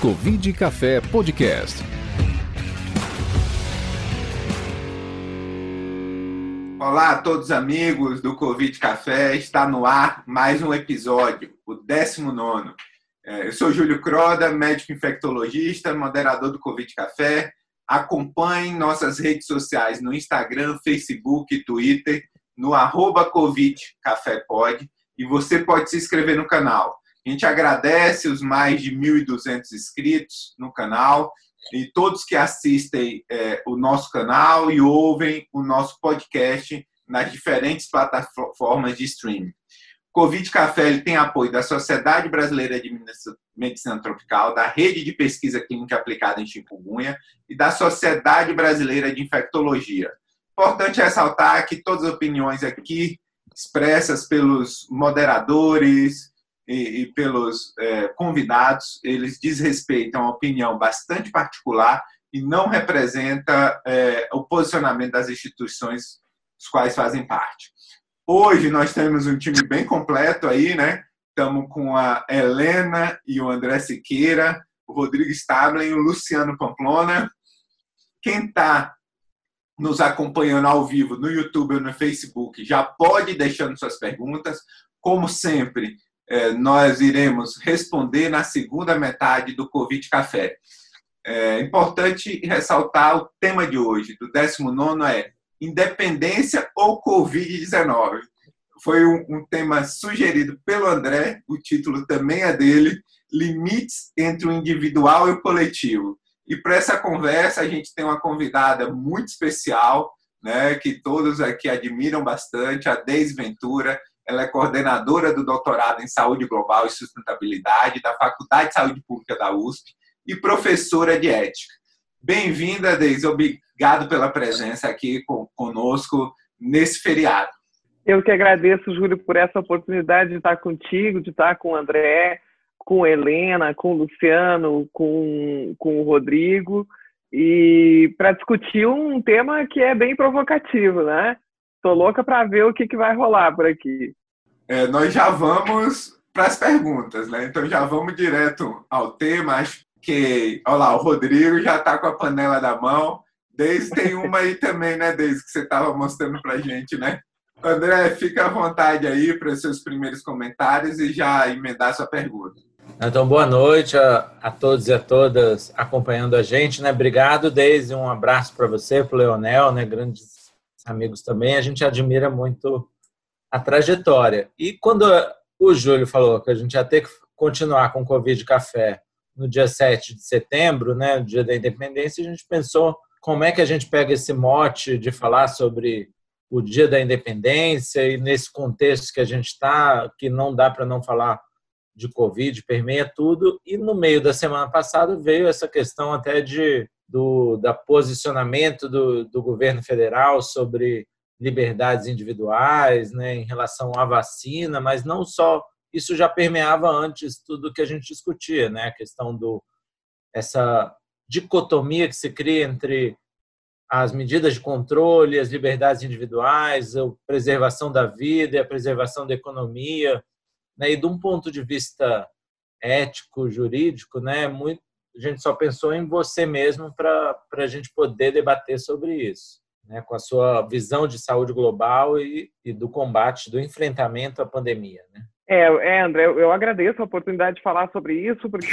Covid Café Podcast. Olá a todos amigos do Covid Café, está no ar mais um episódio, o 19. É, eu sou Júlio Croda, médico infectologista, moderador do Covid Café. Acompanhe nossas redes sociais no Instagram, Facebook e Twitter, no arroba Covid Café Pod, e você pode se inscrever no canal. A gente agradece os mais de 1.200 inscritos no canal e todos que assistem é, o nosso canal e ouvem o nosso podcast nas diferentes plataformas de streaming. Covid Café ele tem apoio da Sociedade Brasileira de Medicina Tropical, da Rede de Pesquisa Clínica Aplicada em Chikungunya e da Sociedade Brasileira de Infectologia. Importante ressaltar que todas as opiniões aqui expressas pelos moderadores e, e pelos é, convidados, eles desrespeitam a opinião bastante particular e não representa é, o posicionamento das instituições dos quais fazem parte. Hoje nós temos um time bem completo aí, né? Estamos com a Helena e o André Siqueira, o Rodrigo Stablen e o Luciano Pamplona. Quem está nos acompanhando ao vivo no YouTube ou no Facebook já pode ir deixando suas perguntas. Como sempre, nós iremos responder na segunda metade do Covid Café. É importante ressaltar o tema de hoje, do 19 é independência ou Covid-19. Foi um, um, tema sugerido pelo André, o título também é dele, Limites entre o individual e o coletivo. E para essa conversa, a gente tem uma convidada muito especial, né, que todos aqui admiram bastante, a Deise Ventura. Ela é coordenadora do doutorado em Saúde Global e Sustentabilidade da Faculdade de Saúde Pública da USP e professora de ética. Bem-vinda, Deise. Obrigado pela presença aqui conosco nesse feriado. Eu que agradeço, Júlio, por essa oportunidade de estar contigo, de estar com o André, com Helena, com o Luciano, com, com o Rodrigo, e para discutir um tema que é bem provocativo, né? Estou louca para ver o que, que vai rolar por aqui. É, nós já vamos para as perguntas, né? Então já vamos direto ao tema. Acho que, olha lá, o Rodrigo já está com a panela na mão. Desde tem uma aí também, né, Desde que você estava mostrando para gente, né? André, fica à vontade aí para os seus primeiros comentários e já emendar sua pergunta. Então, boa noite a, a todos e a todas acompanhando a gente, né? Obrigado, Deise, um abraço para você, para o Leonel, né? Grandes amigos também. A gente admira muito a trajetória. E quando o Júlio falou que a gente ia ter que continuar com o Covid Café no dia 7 de setembro, né, dia da independência, a gente pensou como é que a gente pega esse mote de falar sobre o dia da independência e nesse contexto que a gente está, que não dá para não falar de Covid, permeia tudo. E no meio da semana passada veio essa questão até de do da posicionamento do, do governo federal sobre liberdades individuais, né, em relação à vacina, mas não só isso já permeava antes tudo que a gente discutia, né, a questão do essa dicotomia que se cria entre as medidas de controle, as liberdades individuais, a preservação da vida e a preservação da economia, né? E de um ponto de vista ético, jurídico, né? Muito, a gente só pensou em você mesmo para a gente poder debater sobre isso, né? Com a sua visão de saúde global e, e do combate, do enfrentamento à pandemia, né? É, é, André, eu agradeço a oportunidade de falar sobre isso, porque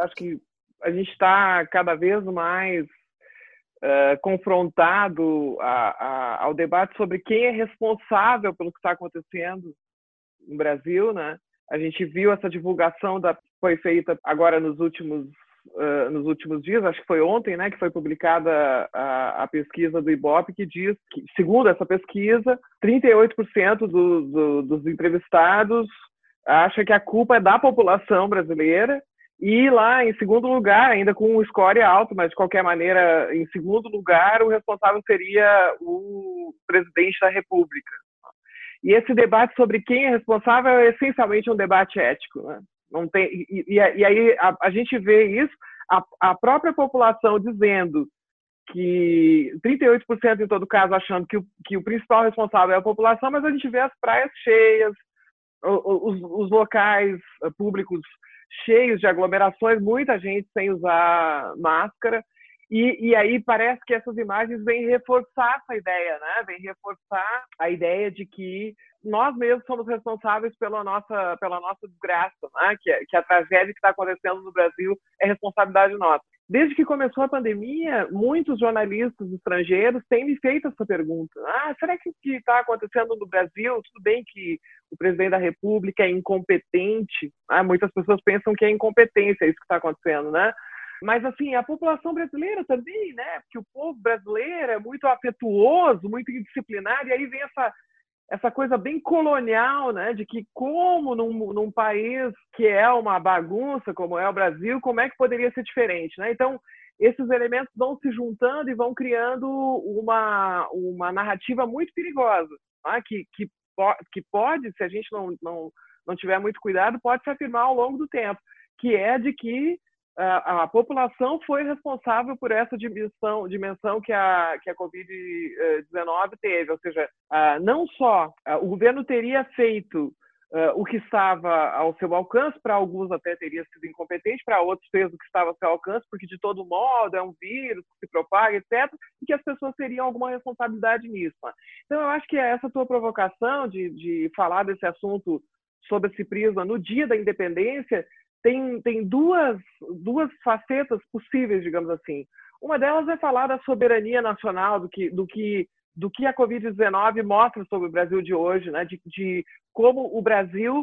acho que a gente está cada vez mais uh, confrontado a, a, ao debate sobre quem é responsável pelo que está acontecendo no Brasil, né? A gente viu essa divulgação da foi feita agora nos últimos uh, nos últimos dias, acho que foi ontem, né, que foi publicada a, a pesquisa do IBOP que diz que, segundo essa pesquisa, 38% do, do, dos entrevistados acha que a culpa é da população brasileira e lá, em segundo lugar, ainda com um score alto, mas de qualquer maneira, em segundo lugar, o responsável seria o presidente da República. E esse debate sobre quem é responsável é essencialmente um debate ético. Né? Não tem, e, e, e aí a, a, gente vê isso, a, a própria população dizendo que 38% em todo caso achando que o, que o principal responsável é a população, mas a gente vê as praias cheias, os, os locais públicos cheios de aglomerações, muita gente sem usar máscara. E, e, aí parece que essas imagens vêm reforçar essa ideia, né? Vêm reforçar a ideia de que nós mesmos somos responsáveis pela nossa, pela nossa desgraça, né? que, que a tragédia que está acontecendo no Brasil é responsabilidade nossa. Desde que começou a pandemia, muitos jornalistas estrangeiros têm me feito essa pergunta. Ah, será que o que está acontecendo no Brasil, tudo bem que o presidente da República é incompetente, ah, muitas pessoas pensam que é incompetência isso que está acontecendo, né? Mas, assim, a população brasileira também, né? Porque o povo brasileiro é muito afetuoso, muito indisciplinado, e aí vem essa essa coisa bem colonial, né, de que como num, num, país que é uma bagunça, como é o Brasil, como é que poderia ser diferente, né? Então, esses elementos vão se juntando e vão criando uma, uma narrativa muito perigosa, né? que, que, que pode, se a gente não, não, não tiver muito cuidado, pode se afirmar ao longo do tempo, que é de que a, a população foi responsável por essa dimensão, dimensão que a, que a Covid-19 teve. Ou seja, não só o governo teria feito o que estava ao seu alcance, para alguns até teria sido incompetente, para outros fez o que estava ao seu alcance, porque de todo modo é um vírus que se propaga, etc., e que as pessoas teriam alguma responsabilidade nisso. Então, eu acho que essa tua provocação de, de falar desse assunto sob esse prisma no dia da independência tem, tem duas, duas facetas possíveis, digamos assim. Uma delas é falar da soberania nacional, do que, do que, do que a Covid-19 mostra sobre o Brasil de hoje, né? de, de como o Brasil,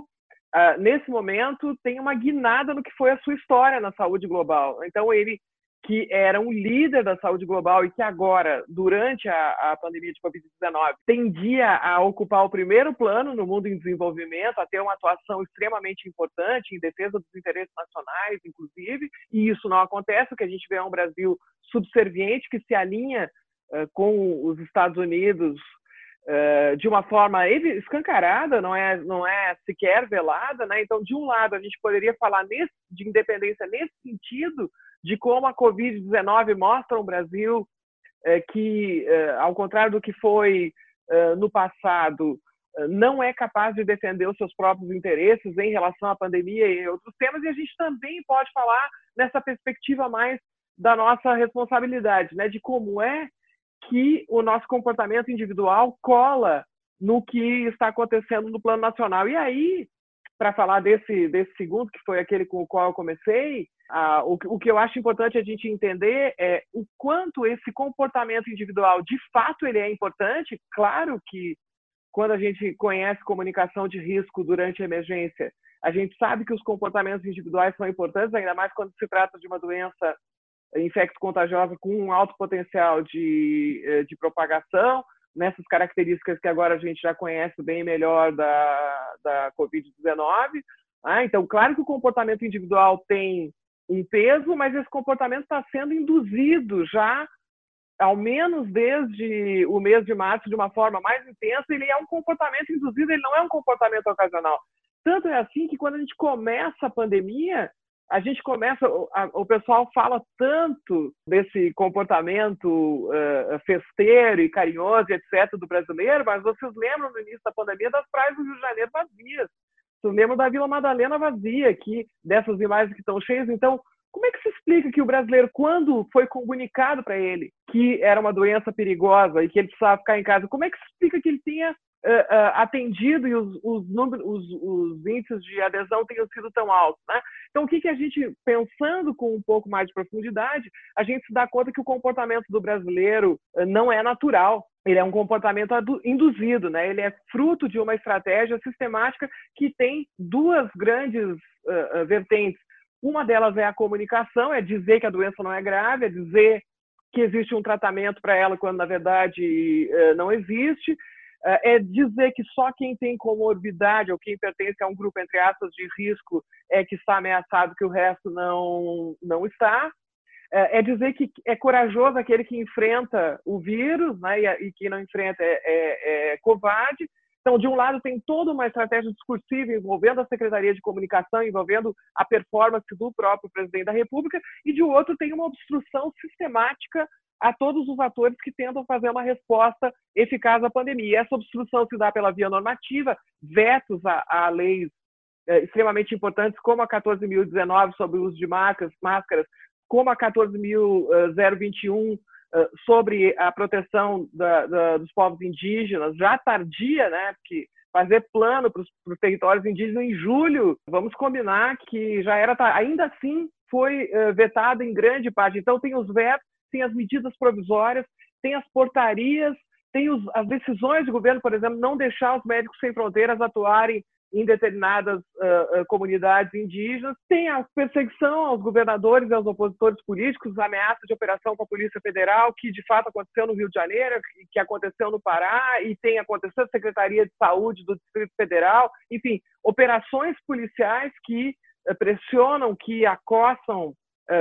uh, nesse momento, tem uma guinada no que foi a sua história na saúde global. Então, ele que era um líder da saúde global e que agora, durante a, a pandemia de Covid-19, tendia a ocupar o primeiro plano no mundo em desenvolvimento, a ter uma atuação extremamente importante em defesa dos interesses nacionais, inclusive, e isso não acontece, o que a gente vê é um Brasil subserviente que se alinha uh, com os Estados Unidos Uh, de uma forma escancarada, não é, não é sequer velada, né? Então, de um lado, a gente poderia falar nesse, de independência nesse sentido, de como a Covid-19 mostra um Brasil é, que, é, ao contrário do que foi é, no passado, não é capaz de defender os seus próprios interesses em relação à pandemia e outros temas, e a gente também pode falar nessa perspectiva mais da nossa responsabilidade, né, de como é que o nosso comportamento individual cola no que está acontecendo no plano nacional. E aí, para falar desse, desse segundo, que foi aquele com o qual eu comecei, ah, o, o, que eu acho importante a gente entender é o quanto esse comportamento individual, de fato, ele é importante. Claro que quando a gente conhece comunicação de risco durante a emergência, a gente sabe que os comportamentos individuais são importantes, ainda mais quando se trata de uma doença infecto-contagiosa com um alto potencial de, eh, de propagação, nessas características que agora a gente já conhece bem melhor da, da Covid-19. Ah, então, claro que o comportamento individual tem um peso, mas esse comportamento está sendo induzido já, ao menos desde o mês de março, de uma forma mais intensa. Ele é um comportamento induzido, ele não é um comportamento ocasional. Tanto é assim que quando a gente começa a pandemia, a gente começa, o pessoal fala tanto desse comportamento festeiro e carinhoso, etc., do brasileiro, mas vocês lembram no início da pandemia das praias do Rio de Janeiro vazias. Vocês lembram da Vila Madalena vazia aqui, dessas imagens que estão cheias. Então, como é que se explica que o brasileiro, quando foi comunicado para ele que era uma doença perigosa e que ele precisava ficar em casa, como é que se explica que ele tenha uh, uh, atendido e os, os, números, os, os, índices de adesão tenham sido tão altos? Né? Então, o que, que a gente, pensando com um pouco mais de profundidade, a gente se dá conta que o comportamento do brasileiro uh, não é natural ele é um comportamento induzido, né? Ele é fruto de uma estratégia sistemática que tem duas grandes uh, vertentes. Uma delas é a comunicação, é dizer que a doença não é grave, é dizer que existe um tratamento para ela quando na verdade uh, não existe, uh, é dizer que só quem tem comorbidade ou quem pertence a um grupo entre aspas de risco é que está ameaçado, que o resto não não está. É, é dizer que é corajoso aquele que enfrenta o vírus, né, e, e que não enfrenta é, é, é covarde. Então, de um lado, tem toda uma estratégia discursiva envolvendo a Secretaria de Comunicação, envolvendo a performance do próprio presidente da República, e de outro, tem uma obstrução sistemática a todos os atores que tentam fazer uma resposta eficaz à pandemia. Essa obstrução se dá pela via normativa, vetos a, a leis é, extremamente importantes, como a 14.019 sobre o uso de máscaras, máscaras como a 14.021 eh, sobre a proteção da, da, dos povos indígenas, já tardia, né? Porque fazer plano para os territórios indígenas em julho, vamos combinar que já era, ainda assim foi uh, vetado em grande parte. Então tem os vetos, tem as medidas provisórias, tem as portarias, tem os, as decisões do governo, por exemplo, não deixar os médicos sem fronteiras atuarem em determinadas uh, comunidades indígenas, tem a perseguição aos governadores e aos opositores políticos, ameaça de operação com a Polícia Federal, que de fato aconteceu no Rio de Janeiro, que aconteceu no Pará e tem acontecido na Secretaria de Saúde do Distrito Federal, enfim, operações policiais que uh, pressionam, que acossam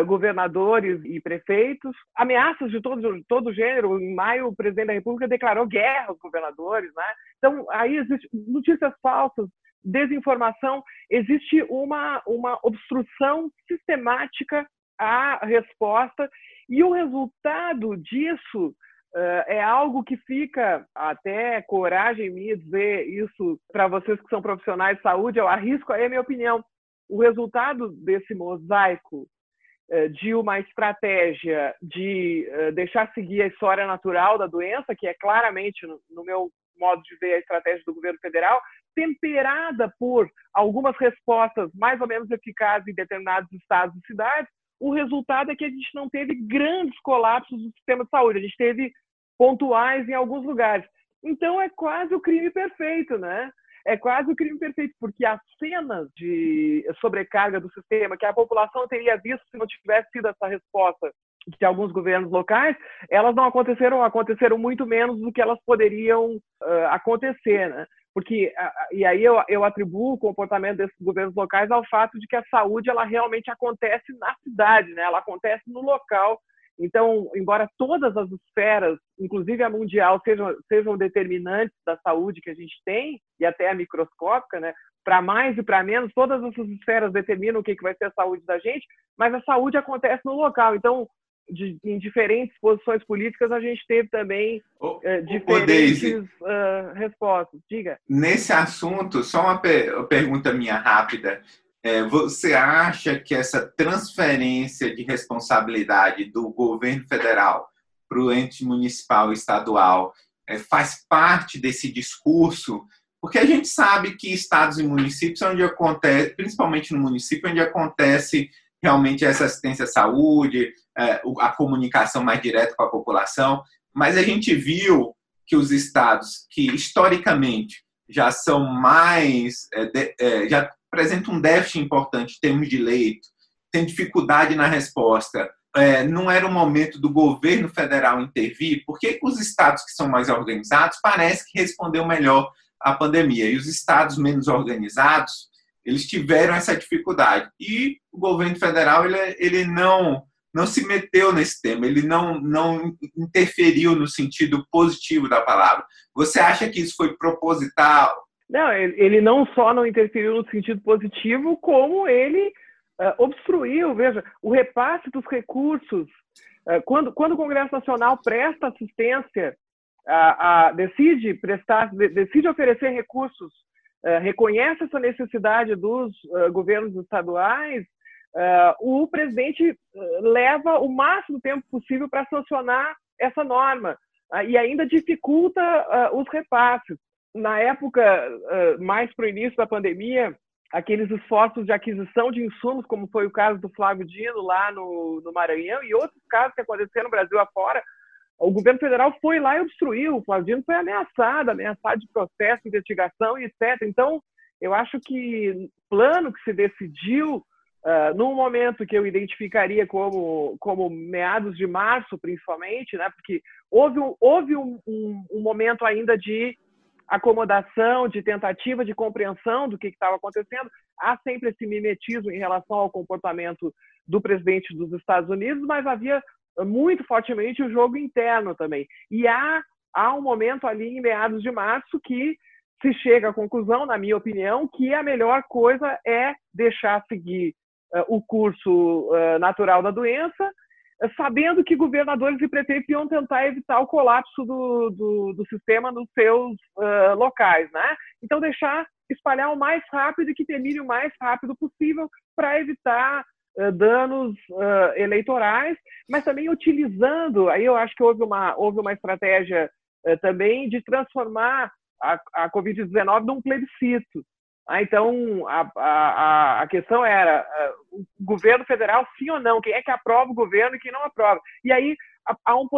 governadores e prefeitos, ameaças de todo, todo gênero. Em maio, o presidente da República declarou guerra aos governadores. Né? Então, aí existem notícias falsas, desinformação, existe uma, uma obstrução sistemática à resposta, e o resultado disso uh, é algo que fica, até coragem minha dizer isso para vocês que são profissionais de saúde, eu arrisco aí a minha opinião. O resultado desse mosaico uh, de uma estratégia de uh, deixar seguir a história natural da doença, que é claramente, no meu modo de ver, a estratégia do governo federal, temperada por algumas respostas mais ou menos eficazes em determinados estados e cidades, o resultado é que a gente não teve grandes colapsos do sistema de saúde, a gente teve pontuais em alguns lugares. Então é quase o crime perfeito, né? É quase o crime perfeito, porque as cenas de sobrecarga do sistema que a população teria visto se não tivesse sido essa resposta de alguns governos locais, elas não aconteceram, aconteceram muito menos do que elas poderiam uh, acontecer, né? porque e aí eu, eu atribuo o comportamento desses governos locais ao fato de que a saúde ela realmente acontece na cidade, né? Ela acontece no local. Então, embora todas as esferas, inclusive a mundial, sejam, sejam determinantes da saúde que a gente tem e até a microscópica, né? Para mais e para menos, todas essas esferas determinam o que, que vai ser a saúde da gente, mas a saúde acontece no local. Então, de, em diferentes posições políticas, a gente teve também uh, diferentes uh, respostas. Diga. Nesse assunto, só uma per pergunta minha rápida. É, você acha que essa transferência de responsabilidade do governo federal para o ente municipal e estadual é, faz parte desse discurso? Porque a gente sabe que estados e municípios, onde acontece, principalmente no município, onde acontece realmente essa assistência à saúde, é, a comunicação mais direta com a população, mas a gente viu que os estados que historicamente já são mais, é, é, já apresentam um déficit importante em termos de leito, tem dificuldade na resposta, não era o momento do governo federal intervir, porque os estados que são mais organizados parece que respondeu melhor à pandemia e os estados menos organizados eles tiveram essa dificuldade. E o governo federal ele, ele não não se meteu nesse tema, ele não, não interferiu no sentido positivo da palavra. Você acha que isso foi proposital? Não, ele não só não interferiu no sentido positivo, como ele uh, obstruiu. Veja, o repasse dos recursos. Uh, quando, quando o Congresso Nacional presta assistência, uh, decide prestar, decide oferecer recursos eh, reconhece essa necessidade dos governos estaduais, uh, o presidente leva o máximo tempo possível para sancionar essa norma e ainda dificulta os repasses. Na época mais para o início da pandemia, aqueles esforços de aquisição de insumos, como foi o caso do Flávio Dino lá no, no Maranhão e outros casos que aconteceram no Brasil afora, o governo federal foi lá e obstruiu. O Flaviano foi ameaçado, ameaçado de processo, investigação e etc. Então, eu acho que o plano que se decidiu uh, num momento que eu identificaria como, como meados de março, principalmente, né? porque houve, um, houve um, um, um momento ainda de acomodação, de tentativa de compreensão do que estava acontecendo. Há sempre esse mimetismo em relação ao comportamento do presidente dos Estados Unidos, mas havia muito fortemente o jogo interno também. E há, há um momento ali em meados de março que se chega à conclusão, na minha opinião, que a melhor coisa é deixar seguir o curso uh, natural da doença, sabendo que governadores e prefeitos iam tentar evitar o colapso do, do, do sistema nos seus locais, né? Então deixar espalhar o mais rápido e que termine o mais rápido possível para evitar danos uh, eleitorais, mas também utilizando, aí eu acho que houve uma, houve uma estratégia também de transformar a, a Covid-19 num plebiscito. Ah, então, a, a, a questão era uh, o governo federal, sim ou não? Quem é que aprova o governo e quem não aprova? E aí há um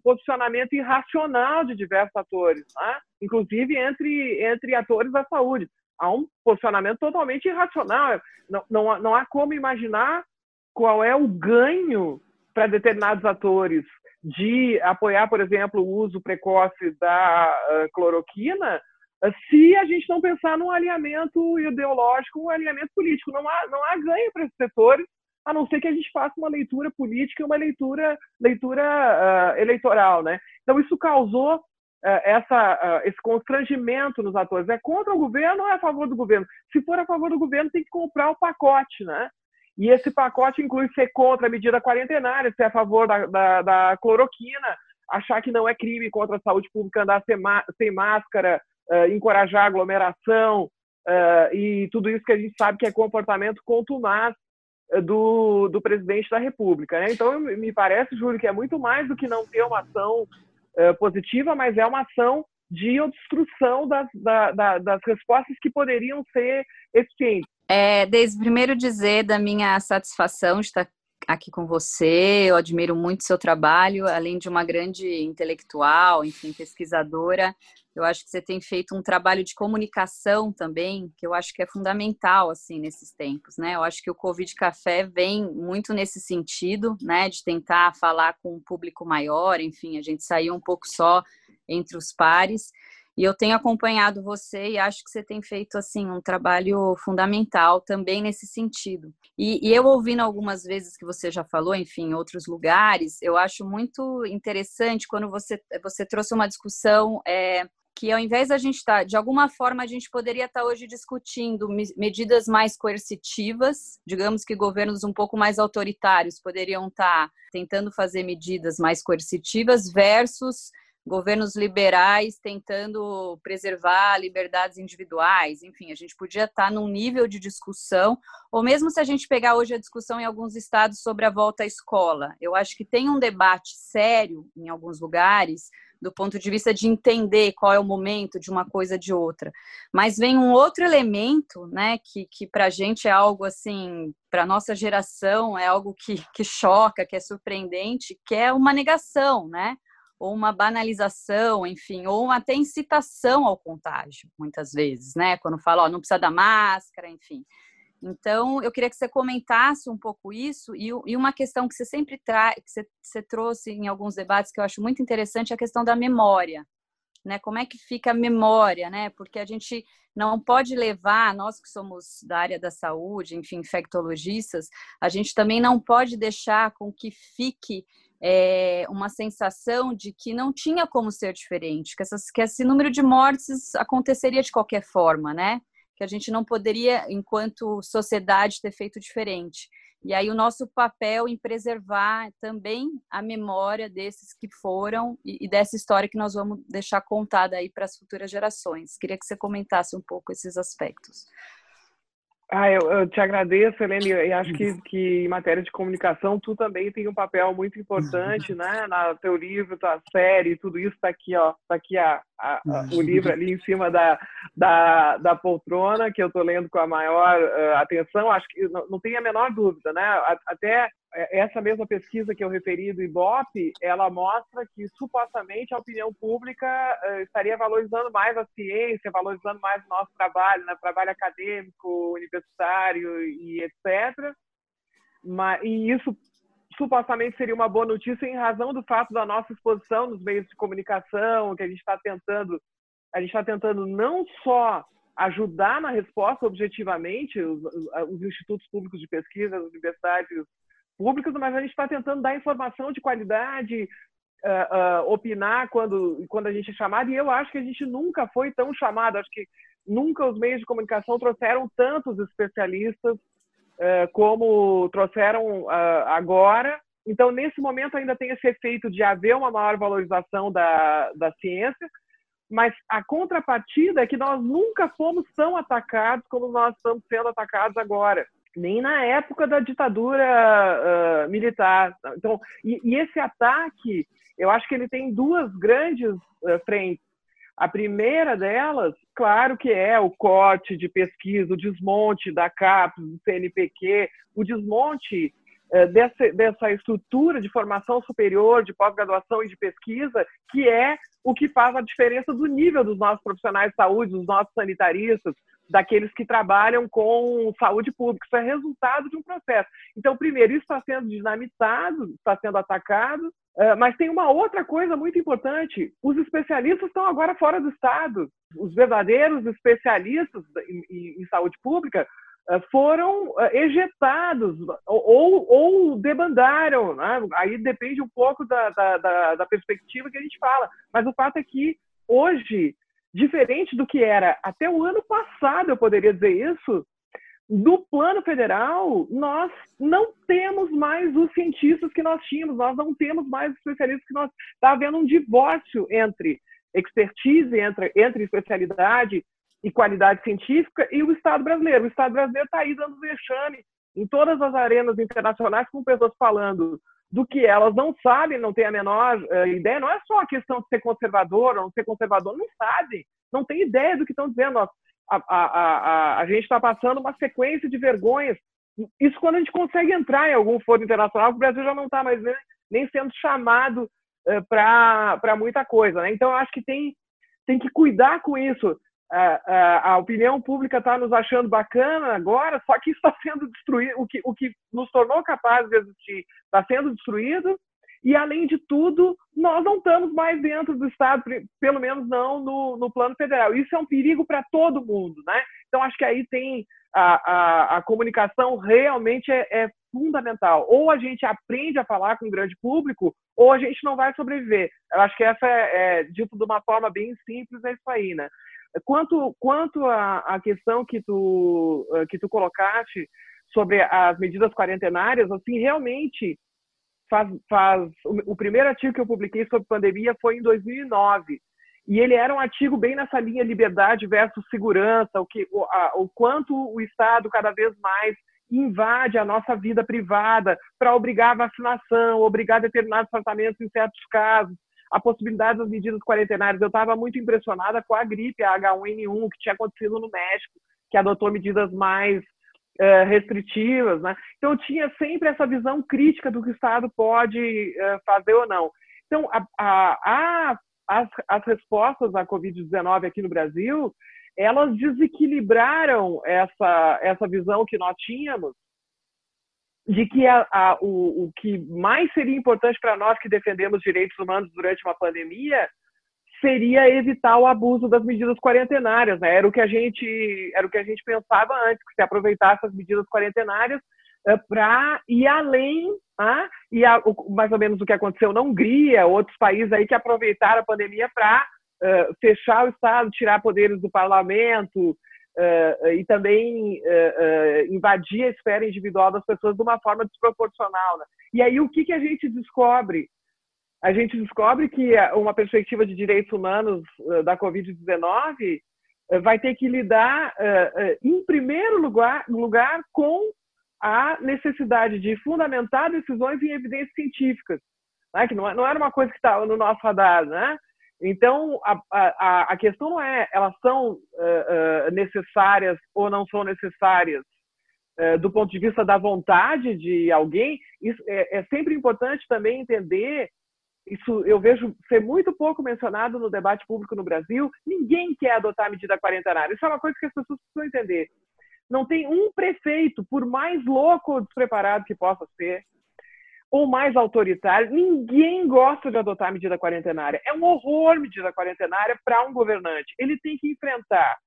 posicionamento irracional de diversos atores, né? inclusive entre, entre atores da saúde. Há um posicionamento totalmente irracional. Não, não, não há como imaginar qual é o ganho para determinados atores de apoiar, por exemplo, o uso precoce da uh, cloroquina se a gente não pensar num alinhamento ideológico, um alinhamento político. Não há, não há ganho para esses setores, a não ser que a gente faça uma leitura política e uma leitura, leitura uh, eleitoral. Né? Então, isso causou uh, essa, uh, esse constrangimento nos atores. É contra o governo ou é a favor do governo? Se for a favor do governo, tem que comprar o pacote. Né? E esse pacote inclui ser contra a medida quarentenária, ser a favor da, da, da cloroquina, achar que não é crime contra a saúde pública andar sem, sem máscara, uh, encorajar aglomeração uh, e tudo isso que a gente sabe que é comportamento contumaz do, do presidente da República. Né? Então, me parece, Júlio, que é muito mais do que não ter uma ação uh, positiva, mas é uma ação de obstrução das, da, da, das respostas que poderiam ser eficientes. É, desde primeiro dizer da minha satisfação de estar aqui com você, eu admiro muito seu trabalho, além de uma grande intelectual, enfim, pesquisadora, eu acho que você tem feito um trabalho de comunicação também, que eu acho que é fundamental assim nesses tempos, né? Eu acho que o Covid Café vem muito nesse sentido, né, de tentar falar com um público maior, enfim, a gente saiu um pouco só entre os pares. E eu tenho acompanhado você e acho que você tem feito assim um trabalho fundamental também nesse sentido. E, e, eu ouvindo algumas vezes que você já falou, enfim, em outros lugares, eu acho muito interessante quando você você trouxe uma discussão é, que ao invés da gente estar, tá, de alguma forma, a gente poderia estar tá hoje discutindo medidas mais coercitivas, digamos que governos um pouco mais autoritários poderiam estar tá tentando fazer medidas mais coercitivas versus governos liberais tentando preservar liberdades individuais, enfim, a gente podia estar num nível de discussão, ou mesmo se a gente pegar hoje a discussão em alguns estados sobre a volta à escola, eu acho que tem um debate sério em alguns lugares do ponto de vista de entender qual é o momento de uma coisa de outra. Mas vem um outro elemento, né, que, que para a gente é algo assim, para nossa geração é algo que, que choca, que é surpreendente, que é uma negação, né? Ou uma banalização, enfim, ou até incitação ao contágio, muitas vezes, né? Quando fala, ó, não precisa da máscara, enfim. Então, eu queria que você comentasse um pouco isso e, e uma questão que você sempre traz, que você, você, trouxe em alguns debates que eu acho muito interessante, é a questão da memória, né? Como é que fica a memória, né? Porque a gente não pode levar, nós que somos da área da saúde, enfim, infectologistas, a gente também não pode deixar com que fique é, uma sensação de que não tinha como ser diferente, que, essas, que esse número de mortes aconteceria de qualquer forma, né? Que a gente não poderia, enquanto sociedade, ter feito diferente. E aí o nosso papel em preservar também a memória desses que foram e, e dessa história que nós vamos deixar contada aí para as futuras gerações. Queria que você comentasse um pouco esses aspectos. Ah, eu, eu, te agradeço, Helene, e acho que, que em matéria de comunicação tu também tem um papel muito importante, né? Na teu livro, tua série, tudo isso está aqui, ó, tá aqui a, a, a, o livro ali em cima da, da, da poltrona, que eu estou lendo com a maior uh, atenção, acho que não, não tem a menor dúvida, né? Até essa mesma pesquisa que eu referi do Ibope, ela mostra que supostamente a opinião pública uh, estaria valorizando mais a ciência, valorizando mais o nosso trabalho, né, trabalho acadêmico, universitário e etc. Mas, e isso supostamente seria uma boa notícia em razão do fato da nossa exposição nos meios de comunicação, que a gente está tentando, a gente está tentando não só ajudar na resposta objetivamente os, os institutos públicos de pesquisa, as universidades públicas, mas a gente está tentando dar informação de qualidade, uh, uh, opinar quando, quando a gente é chamado, e eu acho que a gente nunca foi tão chamado, acho que nunca os meios de comunicação trouxeram tantos especialistas uh, como trouxeram agora, Então, nesse momento, ainda tem esse efeito de haver uma maior valorização da, da ciência, mas a contrapartida é que nós nunca fomos tão atacados como nós estamos sendo atacados agora, nem na época da ditadura uh, militar. Então, e, e, esse ataque, eu acho que ele tem duas grandes uh, frentes. A primeira delas, claro que é o corte de pesquisa, o desmonte da CAPES, do CNPq, o desmonte é, dessa, dessa estrutura de formação superior, de pós-graduação e de pesquisa, que é o que faz a diferença do nível dos nossos profissionais de saúde, dos nossos sanitaristas, daqueles que trabalham com saúde pública. Isso é resultado de um processo. Então, primeiro, isso está sendo dinamitado, está sendo atacado, é, mas tem uma outra coisa muito importante: os especialistas estão agora fora do Estado. Os verdadeiros especialistas em, em saúde pública eh, foram eh, ejetados ou, ou debandaram. Né? Aí depende um pouco da, da, da, perspectiva que a gente fala. Mas o fato é que hoje, diferente do que era até o ano passado, eu poderia dizer isso, no plano federal, nós não temos mais os cientistas que nós tínhamos, nós não temos mais os especialistas que nós. Está havendo um divórcio entre expertise, entre, entre especialidade e qualidade científica e o Estado brasileiro. O Estado brasileiro está aí dando vexame em todas as arenas internacionais com pessoas falando do que elas não sabem, não têm a menor uh, ideia. Não é só a questão de ser conservador ou não ser conservador, não sabem, não tem ideia do que estão dizendo. A, a, a, a, gente está passando uma sequência de vergonhas. Isso quando a gente consegue entrar em algum foro internacional, o Brasil já não está mais nem, nem, sendo chamado uh, para muita coisa. Né? Então, acho que tem, tem que cuidar com isso a, a, opinião pública está nos achando bacana agora, só que está sendo destruído, o que, o que nos tornou capazes de existir está sendo destruído, e além de tudo, nós não estamos mais dentro do Estado, pelo menos não no, no plano federal. Isso é um perigo para todo mundo, né? Então acho que aí tem a, a, a comunicação realmente é, é, fundamental. Ou a gente aprende a falar com o grande público, ou a gente não vai sobreviver. Eu acho que essa é, é dito de uma forma bem simples, é isso aí, né? Quanto, quanto à, questão que tu, eh, que tu colocaste sobre as medidas quarentenárias, assim, realmente, faz, faz, o, o primeiro artigo que eu publiquei sobre pandemia foi em 2009, e ele era um artigo bem nessa linha liberdade versus segurança, o, que, o, a, o quanto o Estado cada vez mais invade a nossa vida privada para obrigar a vacinação, obrigar determinados tratamentos em certos casos a possibilidade das medidas quarentenárias. Eu estava muito impressionada com a gripe, a H1N1, que tinha acontecido no México, que adotou medidas mais uh, restritivas. Né? Então, tinha sempre essa visão crítica do que o Estado pode uh, fazer ou não. Então, a, a, a, as, as respostas à Covid-19 aqui no Brasil, elas desequilibraram essa, essa visão que nós tínhamos de que a, a, o, o que mais seria importante para nós que defendemos direitos humanos durante uma pandemia seria evitar o abuso das medidas quarentenárias, né? Era o que a gente era o que a gente pensava antes, que se aproveitasse as medidas quarentenárias uh, para ir além, ah, e a, o, mais ou menos o que aconteceu na Hungria, outros países aí que aproveitaram a pandemia para uh, fechar o Estado, tirar poderes do parlamento, uh, e também uh, invadir a esfera individual das pessoas de uma forma desproporcional. Né? E aí o que, que a gente descobre? A gente descobre que uma perspectiva de direitos humanos da Covid-19 vai ter que lidar, em primeiro lugar, lugar com a necessidade de fundamentar decisões em evidências científicas, né? que não, é, não era uma coisa que está no nosso radar, né? Então, a, a, a questão não é elas são uh, uh, necessárias ou não são necessárias uh, do ponto de vista da vontade de alguém. Isso é, é, sempre importante também entender. Isso eu vejo ser muito pouco mencionado no debate público no Brasil. Ninguém quer adotar a medida quarentenária. Isso é uma coisa que as pessoas precisam entender. Não tem um prefeito, por mais louco ou despreparado que possa ser, ou mais autoritário. Ninguém gosta de adotar medida quarentenária. É um horror medida quarentenária para um governante. Ele tem que enfrentar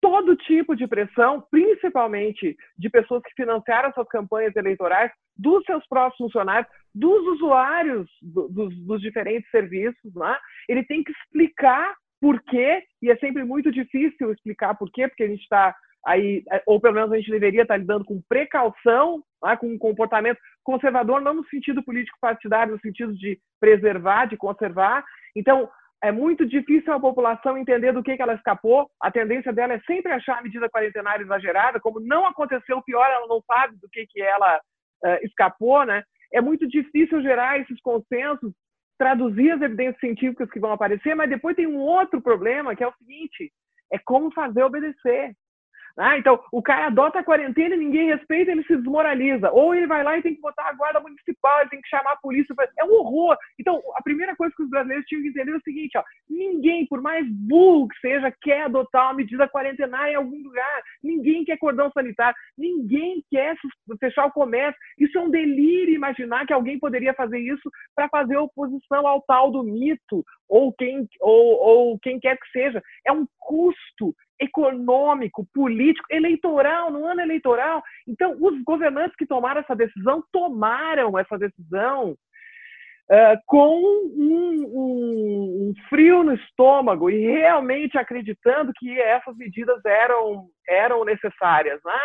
todo tipo de pressão, principalmente de pessoas que financiaram suas campanhas eleitorais, dos seus próprios funcionários, dos usuários do, dos, dos, diferentes serviços. Né? Ele tem que explicar por quê, e é sempre muito difícil explicar por quê, porque a gente está aí, é, ou pelo menos a gente deveria estar lidando com precaução, né, com um comportamento conservador, não no sentido político partidário, no sentido de preservar, de conservar. Então, é muito difícil a população entender do que, que ela escapou. A tendência dela é sempre achar a medida quarentenária exagerada, como não aconteceu, pior, ela não sabe do que, que ela uh, escapou, né? É muito difícil gerar esses consensos, traduzir as evidências científicas que vão aparecer, mas depois tem um outro problema, que é o seguinte, é como fazer obedecer. Ah, então, o cara adota a quarentena e ninguém respeita, ele se desmoraliza. Ou ele vai lá e tem que botar a guarda municipal, ele tem que chamar a polícia. É um horror. Então, a primeira coisa que os brasileiros tinham que entender é o seguinte: ó, ninguém, por mais burro que seja, quer adotar uma medida quarentenária em algum lugar. Ninguém quer cordão sanitário, ninguém quer fechar o comércio. Isso é um delírio imaginar que alguém poderia fazer isso para fazer oposição ao tal do mito, ou quem, ou, ou quem quer que seja. É um custo econômico, político, eleitoral, no ano eleitoral. Então, os governantes que tomaram essa decisão tomaram essa decisão uh, com um, um, um, frio no estômago e realmente acreditando que essas medidas eram, eram necessárias. Né?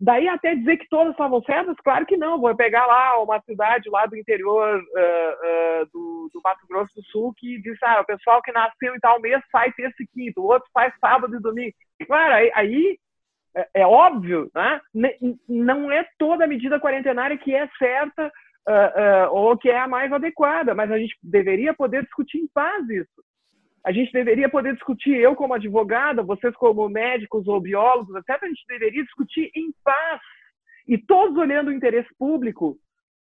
Daí até dizer que todas estavam certas, claro que não. Vou pegar lá uma cidade lá do interior uh, uh, do, do, Mato Grosso do Sul que diz, ah, o pessoal que nasceu em tal mês faz esse quinto, o outro faz sábado e domingo. Claro, aí, aí é, é, óbvio, né? não é toda medida quarentenária que é certa uh, ou que é a mais adequada, mas a gente deveria poder discutir em paz isso a gente deveria poder discutir, eu como advogada, vocês como médicos ou biólogos, etc., a gente deveria discutir em paz. E todos olhando o interesse público.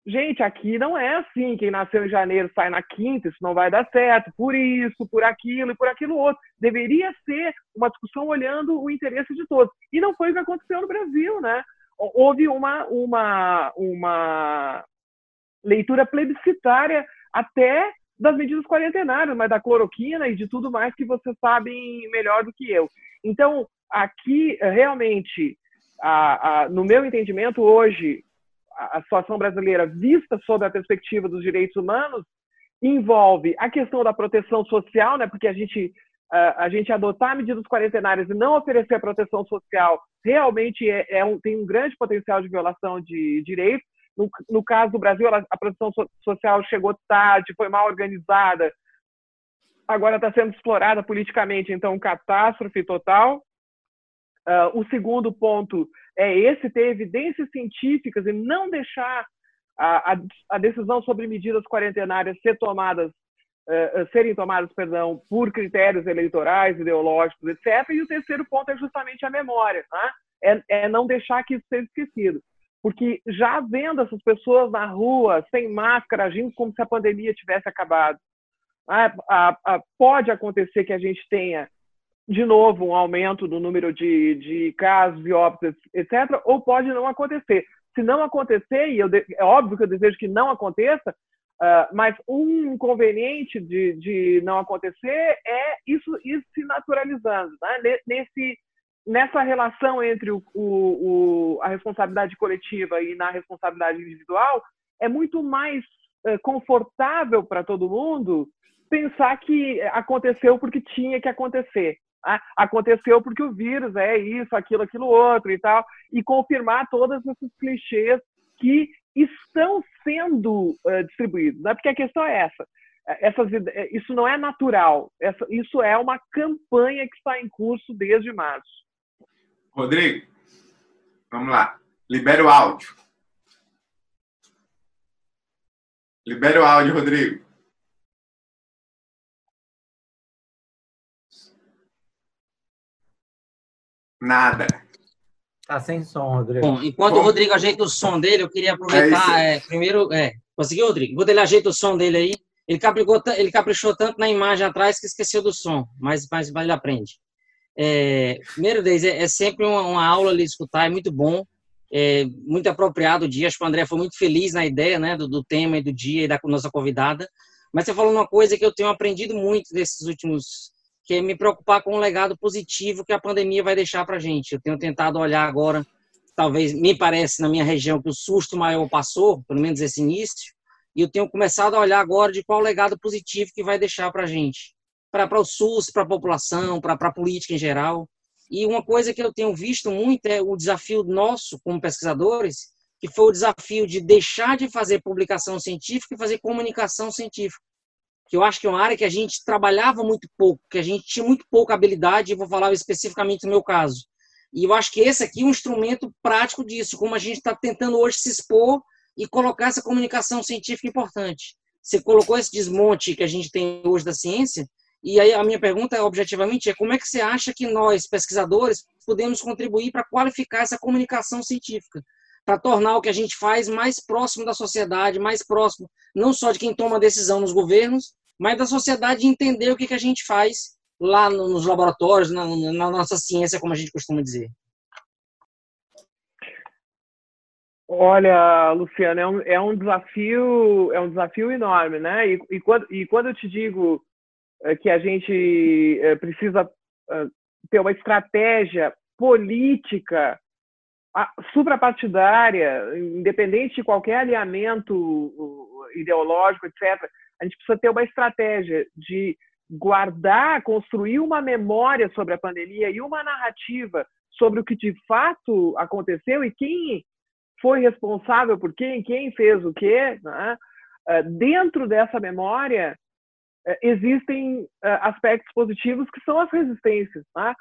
Gente, aqui não é assim. Quem nasceu em janeiro sai na quinta, isso não vai dar certo, por isso, por aquilo e por aquilo outro. Deveria ser uma discussão olhando o interesse de todos. E não foi o que aconteceu no Brasil, né? Houve uma, uma, uma leitura plebiscitária até das medidas quarentenárias, mas da cloroquina e de tudo mais que vocês sabem melhor do que eu. Então, aqui, realmente, a, a, no meu entendimento, hoje, a, a situação brasileira, vista sob a perspectiva dos direitos humanos, envolve a questão da proteção social, né, porque a gente, a, a gente adotar medidas quarentenárias e não oferecer proteção social realmente é, é um, tem um grande potencial de violação de direitos, no, no caso do Brasil, ela, a produção so, social chegou tarde, foi mal organizada, agora está sendo explorada politicamente, então, catástrofe total. Uh, o segundo ponto é esse, ter evidências científicas e não deixar a, a, a decisão sobre medidas quarentenárias ser tomadas, uh, serem tomadas, perdão, por critérios eleitorais, ideológicos, etc. E o terceiro ponto é justamente a memória, tá? é, é não deixar que isso seja esquecido. Porque já vendo essas pessoas na rua, sem máscara, agindo como se a pandemia tivesse acabado, a, pode acontecer que a gente tenha, de novo, um aumento do número de, de casos e óbitos, etc., ou pode não acontecer. Se não acontecer, e eu, é óbvio que eu desejo que não aconteça, uh, mas um inconveniente de, de não acontecer é isso, isso se naturalizando. Né? Nesse, nessa relação entre o, o, a responsabilidade coletiva e na responsabilidade individual, é muito mais é, confortável para todo mundo pensar que aconteceu porque tinha que acontecer. Tá? Aconteceu porque o vírus é isso, aquilo, aquilo outro e tal, e confirmar todos esses clichês que estão sendo uh, distribuídos. Né? Porque a questão é essa. Essas, isso não é natural, essa, isso é uma campanha que está em curso desde março. Rodrigo, vamos lá. Libera o áudio. Libera o áudio, Rodrigo. Nada. Tá sem som, Rodrigo. Bom, enquanto Bom, o Rodrigo ajeita o som dele, eu queria aproveitar. É é, primeiro, é, conseguiu, Rodrigo? Enquanto ele ajeita o som dele aí, ele caprichou, ele caprichou tanto na imagem atrás que esqueceu do som, mas, mas, mas ele aprende. É, primeiro deles, é, é sempre uma, uma, aula ali escutar, é muito bom, é muito apropriado o dia. Acho que o André foi muito feliz na ideia né, do, do tema e do dia e da nossa convidada. Mas você falou uma coisa que eu tenho aprendido muito desses últimos, que é me preocupar com o legado positivo que a pandemia vai deixar para a gente. Eu tenho tentado olhar agora, talvez me parece na minha região que o susto maior passou, pelo menos esse início, e eu tenho começado a olhar agora de qual legado positivo que vai deixar para a gente para o SUS, para a população, para a política em geral. E uma coisa que eu tenho visto muito é o desafio nosso como pesquisadores, que foi o desafio de deixar de fazer publicação científica e fazer comunicação científica. Que eu acho que é uma área que a gente trabalhava muito pouco, que a gente tinha muito pouca habilidade, e vou falar especificamente no meu caso. E eu acho que esse aqui é um instrumento prático disso, como a gente está tentando hoje se expor e colocar essa comunicação científica importante. Você colocou esse desmonte que a gente tem hoje da ciência, e aí a minha pergunta, objetivamente, é como é que você acha que nós, pesquisadores, podemos contribuir para qualificar essa comunicação científica, para tornar o que a gente faz mais próximo da sociedade, mais próximo não só de quem toma decisão nos governos, mas da sociedade entender o que, que a gente faz lá nos laboratórios, na, na nossa ciência, como a gente costuma dizer. Olha, Luciano, é um, é um desafio, é um desafio enorme, né? E, e, quando, e quando eu te digo é, que a gente é, precisa é, ter uma estratégia política suprapartidária, independente de qualquer alinhamento ideológico, etc., a gente precisa ter uma estratégia de guardar, construir uma memória sobre a pandemia e uma narrativa sobre o que de fato aconteceu e quem foi responsável por quem, quem fez o quê, né? Eh, dentro dessa memória eh, existem eh, aspectos positivos que são as resistências, né?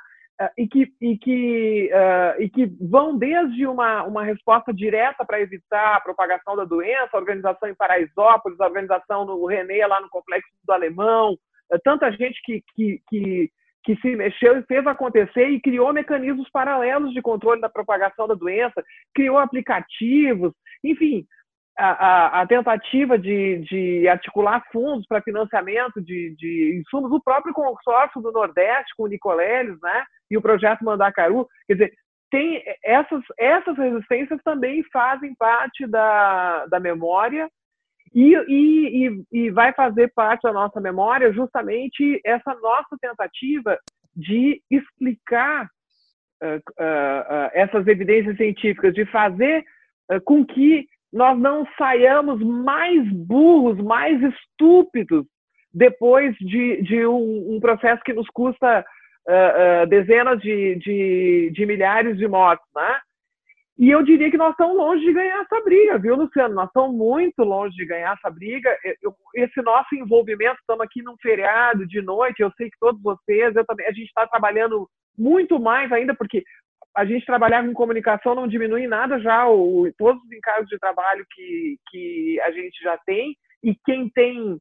e que, e, que, e que vão desde uma, uma resposta direta para evitar a propagação da doença, a organização em Paraisópolis, a organização no René, lá no Complexo do Alemão, tanta gente que, que, que que se mexeu e fez acontecer e criou mecanismos paralelos de controle da propagação da doença, criou aplicativos, enfim, a, a, a tentativa de, de, articular fundos para financiamento de, de, insumos, o próprio consórcio do Nordeste com o Nicoleles, né, e o projeto Mandacaru, quer dizer, tem essas, essas resistências também fazem parte da, da memória e, e, e, vai fazer parte da nossa memória justamente essa nossa tentativa de explicar uh, uh, uh, essas evidências científicas, de fazer com que nós não saiamos mais burros, mais estúpidos depois de, de um, um, processo que nos custa dezenas de, de, de milhares de mortes, né? E eu diria que nós estamos longe de ganhar essa briga, viu, Luciano? Nós estamos muito longe de ganhar essa briga. Eu, esse nosso envolvimento, estamos aqui num feriado de noite, eu sei que todos vocês, eu também, a gente está trabalhando muito mais ainda, porque a gente trabalhar com comunicação não diminui nada já o, todos os encargos de trabalho que, que a gente já tem, e quem tem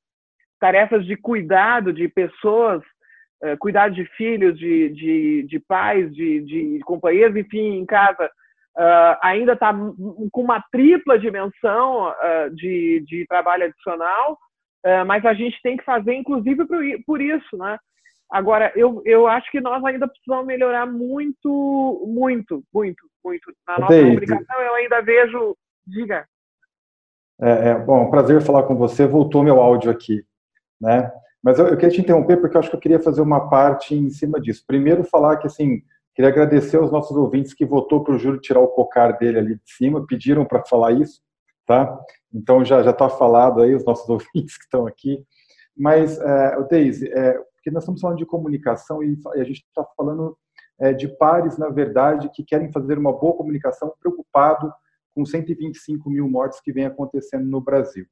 tarefas de cuidado de pessoas, uh, cuidado de filhos, de, de, de pais, de, de companheiros, enfim, em casa, Uh, ainda está com uma tripla dimensão uh, de, de trabalho adicional, uh, mas a gente tem que fazer, inclusive, por isso, né? Agora, eu, eu acho que nós ainda precisamos melhorar muito, muito, muito, muito. Na nossa David. comunicação, eu ainda vejo. Diga. É, é, bom, prazer falar com você. Voltou meu áudio aqui, né? Mas eu, eu queria te interromper porque eu acho que eu queria fazer uma parte em cima disso. Primeiro, falar que, assim, Queria agradecer aos nossos ouvintes que votou para o Júlio tirar o cocar dele ali de cima, pediram para falar isso, tá? Então já já está falado aí os nossos ouvintes que estão aqui. Mas, é, Deise, é, porque nós estamos falando de comunicação e a gente está falando é, de pares, na verdade, que querem fazer uma boa comunicação preocupado com 125 mil mortes que vem acontecendo no Brasil.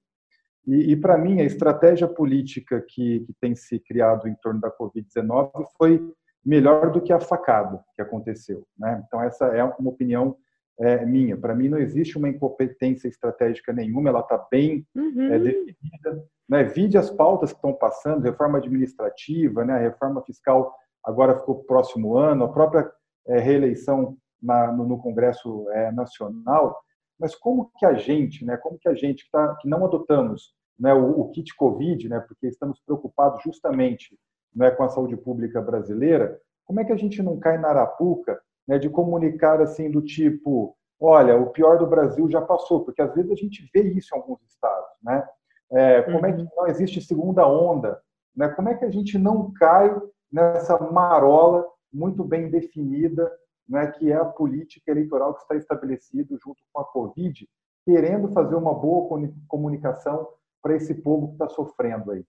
E, e para mim, a estratégia política que, que tem se criado em torno da Covid-19 foi melhor do que a facada que aconteceu. Né? Então, essa é uma opinião é, minha. Para mim, não existe uma incompetência estratégica nenhuma, ela está bem uhum. é, definida. Né? Vide as pautas que estão passando, reforma administrativa, né? a reforma fiscal agora ficou próximo ano, a própria é, reeleição na, no, no, Congresso é, Nacional. Mas como que a gente, né, como que a gente que, tá, que não adotamos né, o, o kit Covid, né, porque estamos preocupados justamente né, com a saúde pública brasileira, como é que a gente não cai na arapuca né, de comunicar assim do tipo, olha, o pior do Brasil já passou, porque às vezes a gente vê isso em alguns estados, né? É, como é que uhum. não existe segunda onda? Né? Como é que a gente não cai nessa marola muito bem definida, né, que é a política eleitoral que está estabelecida junto com a Covid, querendo fazer uma boa comunicação para esse povo que está sofrendo aí?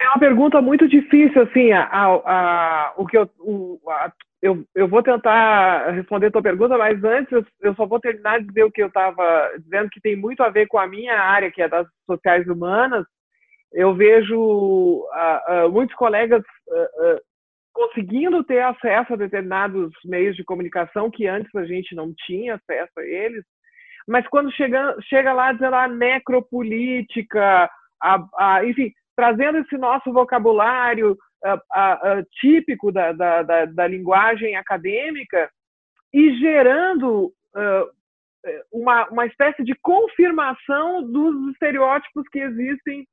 É uma pergunta muito difícil, assim, a, a, a o que eu, o, a, eu, eu vou tentar responder a tua pergunta, mas antes eu, só vou terminar de dizer o que eu estava dizendo, que tem muito a ver com a minha área, que é das sociais humanas. Eu vejo uh, uh, muitos colegas uh, conseguindo ter acesso a determinados meios de comunicação que antes a gente não tinha acesso a eles, mas quando chega, chega lá dizendo a necropolítica, a, a, enfim, trazendo esse nosso vocabulário uh, uh, típico da, da, da, da, linguagem acadêmica e gerando uma, uma espécie de confirmação dos estereótipos que existem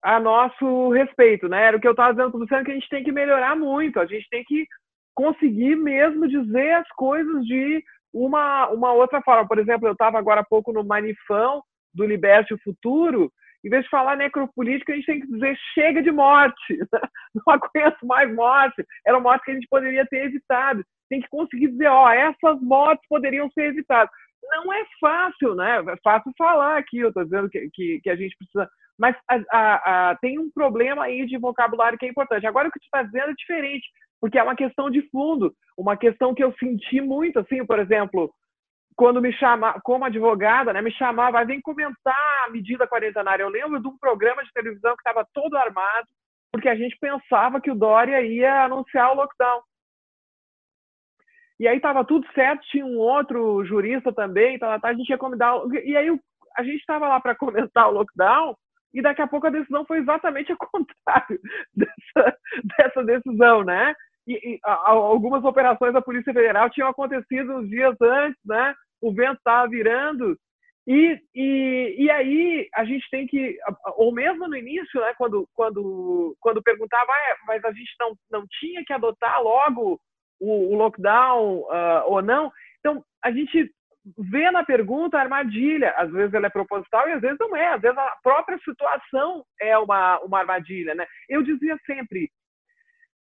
a nosso respeito, né? Era o que eu estava dizendo para você, que a gente tem que melhorar muito, a gente tem que conseguir mesmo dizer as coisas de uma, uma outra forma. Por exemplo, eu estava agora há pouco no Manifão do Liberte o Futuro, em vez de falar necropolítica, a gente tem que dizer chega de morte, não aguento mais morte, era morte que a gente poderia ter evitado. Tem que conseguir dizer, ó, essas mortes poderiam ser evitadas. Não é fácil, né? É fácil falar aqui, eu estou dizendo que, que, que, a gente precisa. Mas a, a, a, tem um problema aí de vocabulário que é importante. Agora, o que tu está dizendo é diferente, porque é uma questão de fundo, uma questão que eu senti muito, assim, por exemplo, quando me chama, como advogada, né, me chamava, vai vem comentar a medida quarentenária. Eu lembro de um programa de televisão que estava todo armado, porque a gente pensava que o Dória ia anunciar o lockdown. E aí estava tudo certo, tinha um outro jurista também, tá, tá, a gente ia comentar. E aí a gente estava lá para comentar o lockdown, e daqui a pouco a decisão foi exatamente o contrário dessa, dessa decisão, né? E, e a, algumas operações da Polícia Federal tinham acontecido uns dias antes, né? O vento estava virando e, e, e aí a gente tem que, ou mesmo no início, né, quando, quando, quando perguntava, ah, mas a gente não, não tinha que adotar logo o, o lockdown uh, ou não. Então, a gente vê na pergunta a armadilha. Às vezes ela é proposital e às vezes não é. Às vezes a própria situação é uma, uma armadilha. Né? Eu dizia sempre,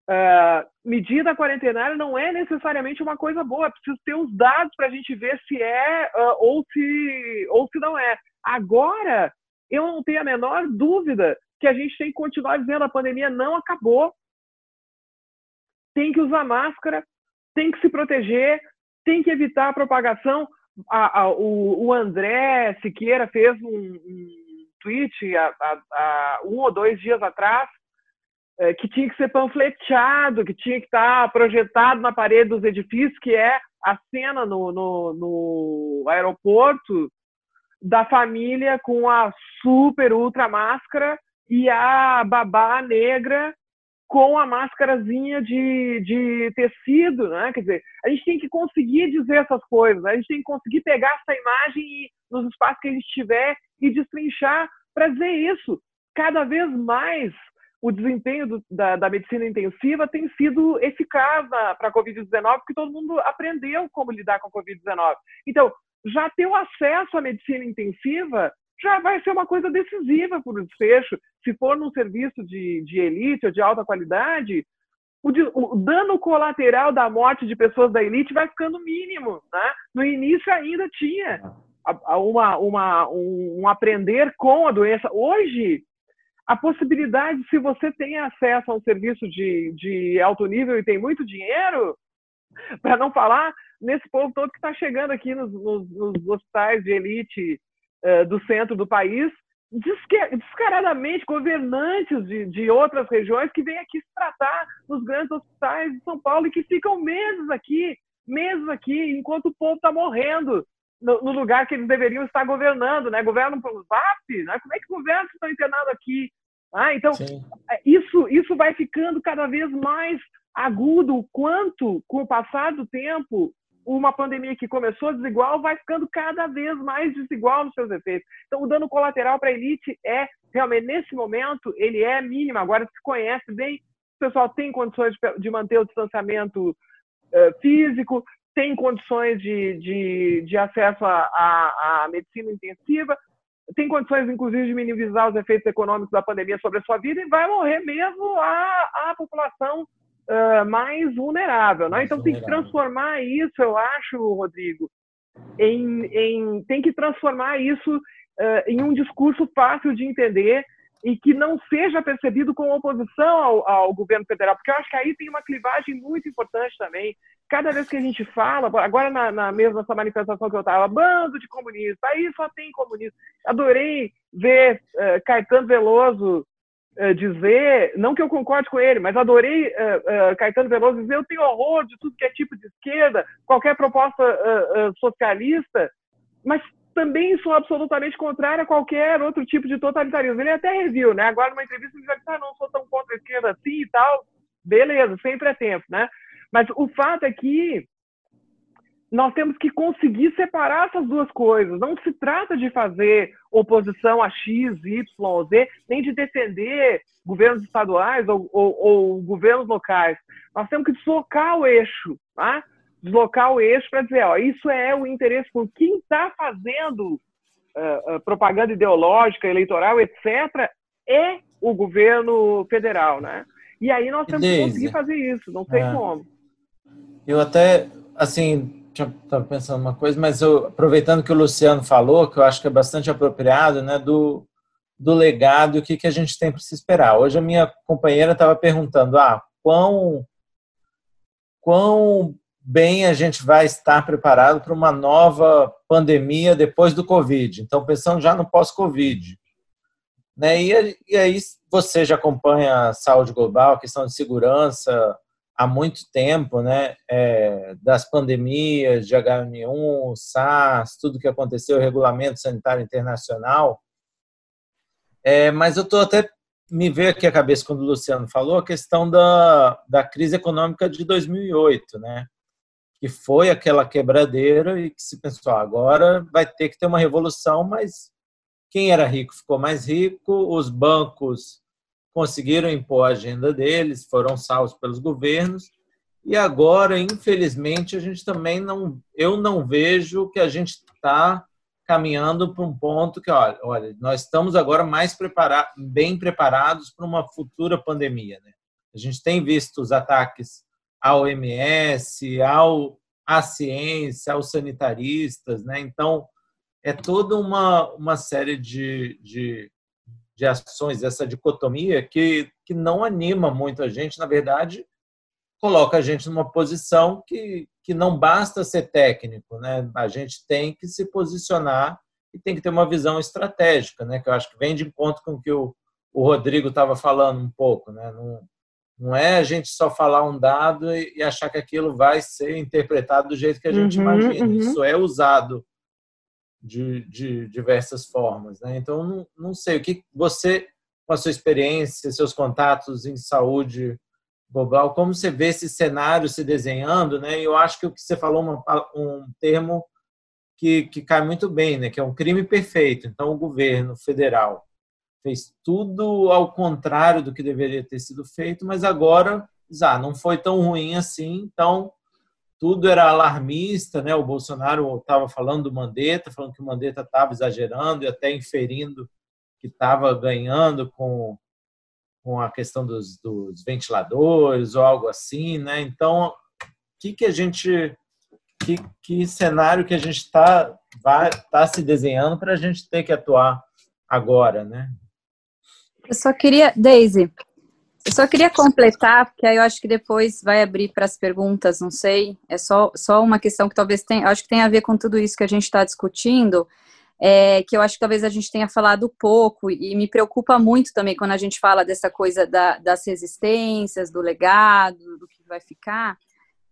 uh, medida quarentenária não é necessariamente uma coisa boa. É preciso ter os dados para a gente ver se é uh, ou, se, ou se não é. Agora, eu não tenho a menor dúvida que a gente tem que continuar dizendo a pandemia não acabou tem que usar máscara, tem que se proteger, tem que evitar a propagação. A, a, o, o, André Siqueira fez um, um tweet há, um ou dois dias atrás é, que tinha que ser panfleteado, que tinha que estar projetado na parede dos edifícios, que é a cena no, no, no aeroporto da família com a super ultra máscara e a babá negra com a máscarazinha de, de tecido, né? Quer dizer, a gente tem que conseguir dizer essas coisas, né? a gente tem que conseguir pegar essa imagem e, nos espaços que a gente tiver e destrinchar para dizer isso. Cada vez mais o desempenho do, da, da, medicina intensiva tem sido eficaz para a Covid-19, porque todo mundo aprendeu como lidar com a Covid-19. Então, já ter o acesso à medicina intensiva já vai ser uma coisa decisiva para o desfecho. Se for num serviço de, de elite ou de alta qualidade, o, o, dano colateral da morte de pessoas da elite vai ficando mínimo. Né? No início ainda tinha uma, uma, um, um aprender com a doença. Hoje, a possibilidade, se você tem acesso a um serviço de, de alto nível e tem muito dinheiro, para não falar nesse povo todo que está chegando aqui nos, nos, nos hospitais de elite uh, do centro do país, descaradamente governantes de, de outras regiões que vêm aqui se tratar nos grandes hospitais de São Paulo e que ficam meses aqui, meses aqui, enquanto o povo está morrendo no, no, lugar que eles deveriam estar governando, né? Governam pelo VAP, né? Como é que governam se estão internados aqui? Ah, então, Sim. É, isso, isso vai ficando cada vez mais agudo, o quanto, com o passar do tempo, uma pandemia que começou desigual vai ficando cada vez mais desigual nos seus efeitos. Então, o dano colateral para a elite é, realmente, nesse momento, ele é mínimo. Agora se conhece bem, o pessoal tem condições de manter o distanciamento uh, físico, tem condições de, de, de acesso à medicina intensiva, tem condições, inclusive, de minimizar os efeitos econômicos da pandemia sobre a sua vida e vai morrer mesmo a, a população uh, mais vulnerável. Né? Então, vulnerável. tem que transformar isso, eu acho, Rodrigo, em, em tem que transformar isso uh, em um discurso fácil de entender e que não seja percebido como oposição ao, ao, governo federal, porque eu acho que aí tem uma clivagem muito importante também. Cada vez que a gente fala, agora na, na mesma essa manifestação que eu estava, bando de comunistas, aí só tem comunistas. Adorei ver uh, Caetano Veloso uh, dizer, não que eu concorde com ele, mas adorei uh, Caetano Veloso dizer, eu tenho horror de tudo que é tipo de esquerda, qualquer proposta socialista, mas também sou absolutamente contrário a qualquer outro tipo de totalitarismo. Ele até reviu, né? Agora, numa entrevista, ele já disse, ah, não sou tão contra a esquerda assim e tal. Beleza, sempre é tempo, né? Mas o fato é que nós temos que conseguir separar essas duas coisas. Não se trata de fazer oposição a X, Y ou Z, nem de defender governos estaduais ou, ou, ou governos locais. Nós temos que deslocar o eixo, tá? Deslocar o eixo para dizer, ó, isso é o interesse por quem está fazendo uh, uh, propaganda ideológica, eleitoral, etc., é o governo federal, né? E aí nós temos que conseguir fazer isso, não sei é. como. Eu até, assim, estava pensando uma coisa, mas eu, aproveitando que o Luciano falou, que eu acho que é bastante apropriado, né, do, do legado e o que, que a gente tem para se esperar. Hoje a minha companheira estava perguntando, ah, quão, quão bem a gente vai estar preparado para uma nova pandemia depois do Covid. Então, pensando já no pós-Covid. Né? E, e, aí você já acompanha a saúde global, a questão de segurança há muito tempo, né? É, das pandemias de H1N1, SARS, tudo que aconteceu, o regulamento sanitário internacional. É, mas eu estou até me veio aqui a cabeça quando o Luciano falou a questão da, da crise econômica de 2008, né? Que foi aquela quebradeira e que se pensou, ah, agora vai ter que ter uma revolução, mas quem era rico ficou mais rico, os bancos conseguiram impor a agenda deles, foram salvos pelos governos, e agora, infelizmente, a gente também não, eu não vejo que a gente está caminhando para um ponto que, olha, olha, nós estamos agora mais preparados, bem preparados para uma futura pandemia. Né? A gente tem visto os ataques à OMS, ao, à ciência, aos sanitaristas, né? Então, é toda uma, uma série de, de, de ações, essa dicotomia que, que não anima muito a gente, na verdade, coloca a gente numa posição que, que não basta ser técnico, né? A gente tem que se posicionar e tem que ter uma visão estratégica, né? Que eu acho que vem de encontro com o que o, o Rodrigo estava falando um pouco, né? Não, não é a gente só falar um dado e achar que aquilo vai ser interpretado do jeito que a gente uhum, imagina. Uhum. Isso é usado de, de diversas formas. Né? Então, não, não sei, o que você, com a sua experiência, seus contatos em saúde global, como você vê esse cenário se desenhando? Né? Eu acho que o que você falou uma, um termo que, que cai muito bem, né? que é um crime perfeito. Então, o governo federal fez tudo ao contrário do que deveria ter sido feito, mas agora ah, não foi tão ruim assim, então tudo era alarmista, né? O Bolsonaro estava falando do Mandetta, falando que o Mandetta estava exagerando e até inferindo que estava ganhando com, com a questão dos, dos, ventiladores ou algo assim, né? Então, o que, que a gente, que, que cenário que a gente está tá se desenhando para a gente ter que atuar agora, né? Eu só queria, Daisy, eu só queria completar, porque aí eu acho que depois vai abrir para as perguntas, não sei. É só, só uma questão que talvez tenha, acho que tem a ver com tudo isso que a gente está discutindo, é, que eu acho que talvez a gente tenha falado pouco, e me preocupa muito também quando a gente fala dessa coisa da, das resistências, do legado, do que vai ficar,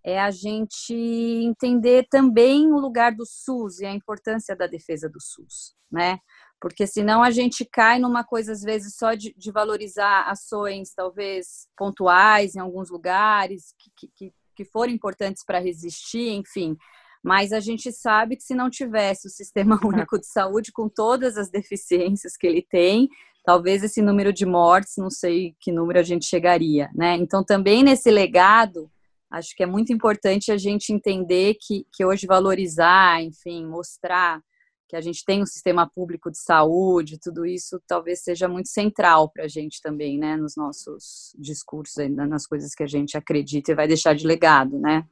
é a gente entender também o lugar do SUS e a importância da defesa do SUS, né? Porque senão a gente cai numa coisa, às vezes, só de, de valorizar ações, talvez pontuais em alguns lugares, que, que, que foram importantes para resistir, enfim. Mas a gente sabe que se não tivesse o Sistema Único de Saúde, com todas as deficiências que ele tem, talvez esse número de mortes, não sei que número a gente chegaria, né? Então, também nesse legado, acho que é muito importante a gente entender que, que hoje valorizar, enfim, mostrar que a gente tem um sistema público de saúde, tudo isso talvez seja muito central para a gente também, né, nos nossos discursos, nas coisas que a gente acredita e vai deixar de legado, né?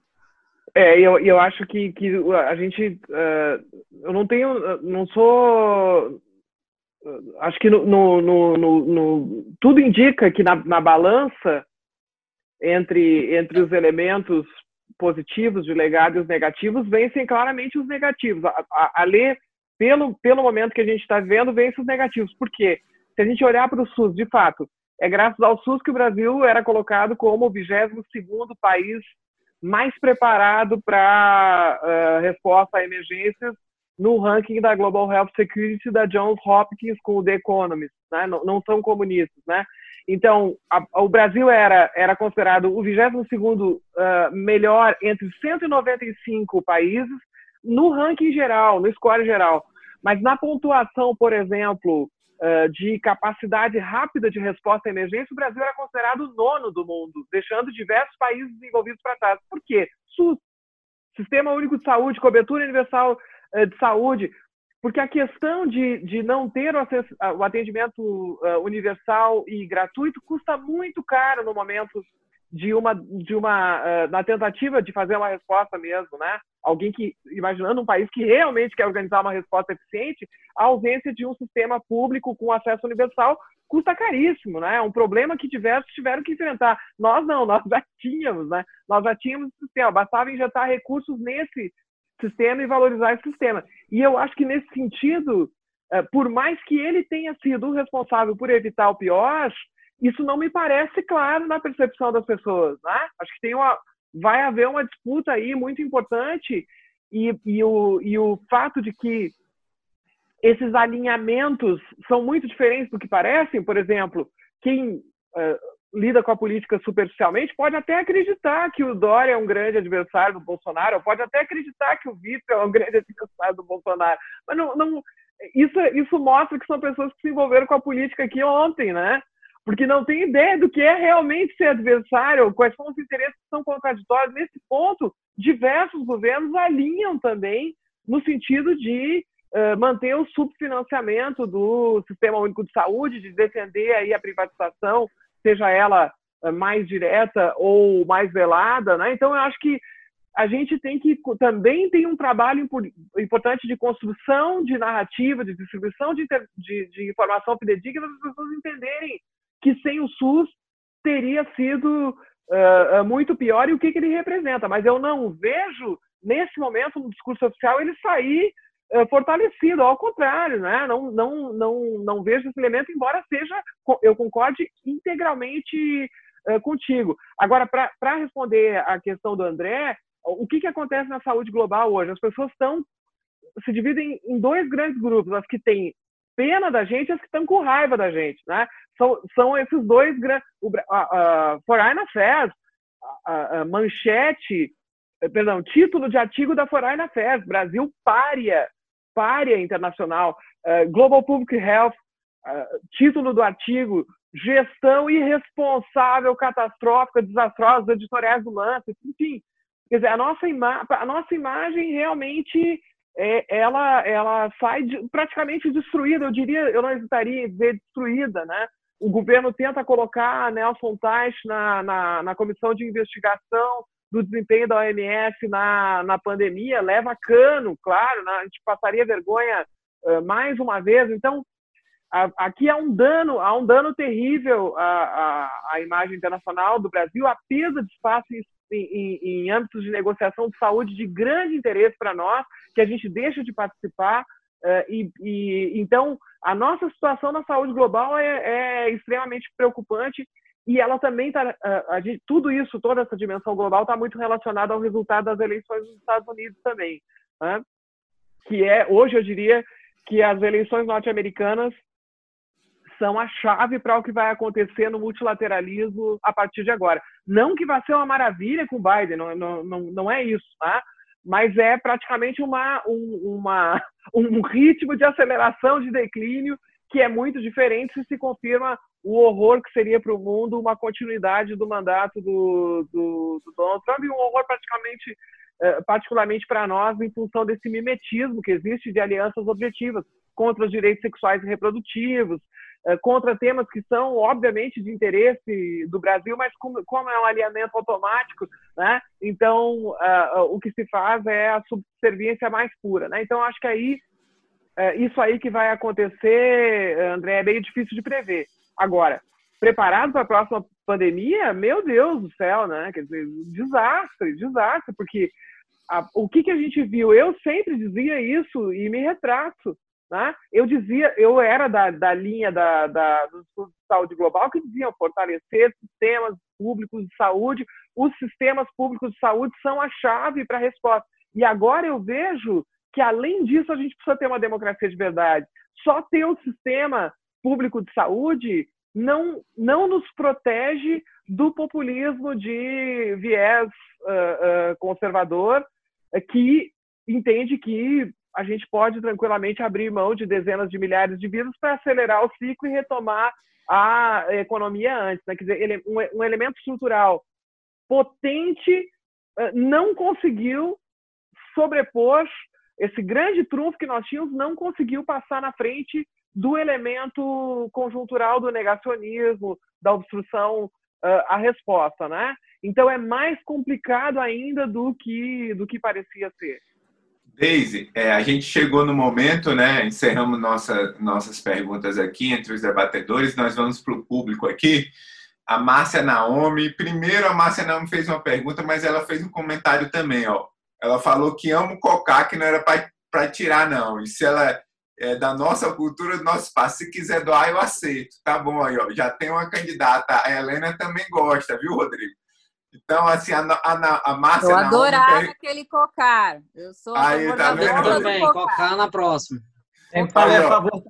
É, eu, eu acho que, que a gente, uh, eu não tenho, não sou acho que no, no, no, no, tudo indica que na, na balança entre, entre os elementos positivos de legado e os negativos, vencem claramente os negativos. A, a, a pelo, pelo momento que a gente está vendo, vencem os negativos. Por quê? Se a gente olhar para o SUS, de fato, é graças ao SUS que o Brasil era colocado como o 22º país mais preparado para uh, resposta a emergências no ranking da Global Health Security da Johns Hopkins com o The Economist, né? não, não são comunistas, né? Então, a, o Brasil era, era considerado o 22º uh, melhor entre 195 países no ranking geral, no score geral. Mas na pontuação, por exemplo, uh, de capacidade rápida de resposta à emergência, o Brasil era considerado nono do mundo, deixando diversos países desenvolvidos para trás. Por quê? SUS, Sistema Único de Saúde, cobertura universal uh, de saúde, porque a questão de, de não ter o, acesso, o atendimento uh, universal e gratuito custa muito caro no momento de uma, de uma na tentativa de fazer uma resposta mesmo, né? Alguém que, imaginando um país que realmente quer organizar uma resposta eficiente, a ausência de um sistema público com acesso universal custa caríssimo, né? É um problema que diversos tiveram que enfrentar. Nós não, nós já tínhamos, né? Nós já tínhamos o sistema, bastava injetar recursos nesse sistema e valorizar esse sistema. E eu acho que nesse sentido, eh, por mais que ele tenha sido o responsável por evitar o pior, isso não me parece claro na percepção das pessoas, né? Acho que tem uma, vai haver uma disputa aí muito importante e, e, o, e o fato de que esses alinhamentos são muito diferentes do que parecem, por exemplo, quem uh, lida com a política superficialmente pode até acreditar que o Dória é um grande adversário do Bolsonaro, pode até acreditar que o Vitor é um grande adversário do Bolsonaro, mas não, não, isso, isso mostra que são pessoas que se envolveram com a política aqui ontem, né? Porque não tem ideia do que é realmente ser adversário, quais são os interesses que são contraditórios. Nesse ponto, diversos governos alinham também no sentido de uh, manter o subfinanciamento do Sistema Único de Saúde, de defender aí a privatização seja ela mais direta ou mais velada, né? Então eu acho que a gente tem que também tem um trabalho importante de construção de narrativa, de distribuição de, de, de informação fidedigna para as pessoas entenderem que sem o SUS teria sido uh, muito pior e o que, que ele representa. Mas eu não vejo nesse momento no discurso oficial ele sair uh, fortalecido, ao contrário, né? não, não, não, não vejo esse elemento, embora seja, eu concorde integralmente uh, contigo. Agora, para responder a questão do André, o que, que acontece na saúde global hoje? As pessoas estão se dividem em dois grandes grupos, as que têm pena da gente e as que estão com raiva da gente, né? São, são esses dois grandes, uh, uh, Foreign Affairs, uh, manchete, perdão, título de artigo da Foreign Affairs, Brasil párea párea internacional, uh, Global Public Health, uh, título do artigo, gestão irresponsável, catastrófica, desastrosa, editoriais do Lancet, enfim. Quer dizer, a nossa, ima a nossa imagem realmente é, ela, ela sai de, praticamente destruída, eu diria, eu não hesitaria em dizer destruída, né? O governo tenta colocar Nelson Teich na, na, na comissão de investigação do desempenho da OMS na, na pandemia, leva cano, claro, né? a gente passaria vergonha uh, mais uma vez. Então, a, aqui há um dano, há um dano terrível à, à, à imagem internacional do Brasil, a perda de espaço em, em, âmbitos de negociação de saúde de grande interesse para nós, que a gente deixa de participar. Uh, e, e, então, a nossa situação na saúde global é, é extremamente preocupante e ela também está, tudo isso, toda essa dimensão global está muito relacionada ao resultado das eleições nos Estados Unidos também, né? que é, hoje eu diria que as eleições norte-americanas são a chave para o que vai acontecer no multilateralismo a partir de agora. Não que vai ser uma maravilha com o Biden, não, não, não, é isso, tá? mas é praticamente uma, um, uma, um ritmo de aceleração de declínio que é muito diferente se se confirma o horror que seria para o mundo uma continuidade do mandato do, do, do, Donald Trump e um horror praticamente, eh, particularmente para nós, em função desse mimetismo que existe de alianças objetivas contra os direitos sexuais e reprodutivos, contra temas que são, obviamente, de interesse do Brasil, mas como, como é um alinhamento automático, né? então uh, uh, o que se faz é a subserviência mais pura. Né? Então, acho que aí é, isso aí que vai acontecer, André, é meio difícil de prever. Agora, preparado para a próxima pandemia, meu Deus do céu, né? Quer dizer, desastre, desastre, porque a, o que, que a gente viu? Eu sempre dizia isso e me retrato. Né? Eu dizia, eu era da, da linha da, da, de saúde global que diziam fortalecer sistemas públicos de saúde. Os sistemas públicos de saúde são a chave para a resposta. E agora eu vejo que, além disso, a gente precisa ter uma democracia de verdade. Só ter um sistema público de saúde não, não nos protege do populismo de viés uh, uh, conservador que entende que a gente pode tranquilamente abrir mão de dezenas de milhares de vidas para acelerar o ciclo e retomar a economia antes. Né? Quer dizer, um, elemento estrutural potente não conseguiu sobrepor esse grande trunfo que nós tínhamos, não conseguiu passar na frente do elemento conjuntural do negacionismo, da obstrução uh, à resposta, né? Então é mais complicado ainda do que do que parecia ser. Deise, é, a gente chegou no momento, né? Encerramos nossa, nossas perguntas aqui entre os debatedores. Nós vamos para o público aqui. A Márcia Naomi. Primeiro, a Márcia Naomi fez uma pergunta, mas ela fez um comentário também, ó. Ela falou que ama o cocá, que não era para tirar, não. E se ela é, da nossa cultura, do nosso espaço. Se quiser doar, eu aceito. Tá bom aí, ó. Já tem uma candidata. A Helena também gosta, viu, Rodrigo? Então, assim, a, a, a Márcia... Eu adorava per... aquele cocar. Eu sou aí, tá vendo? também, cocar. na próxima. Tem que fazer favor.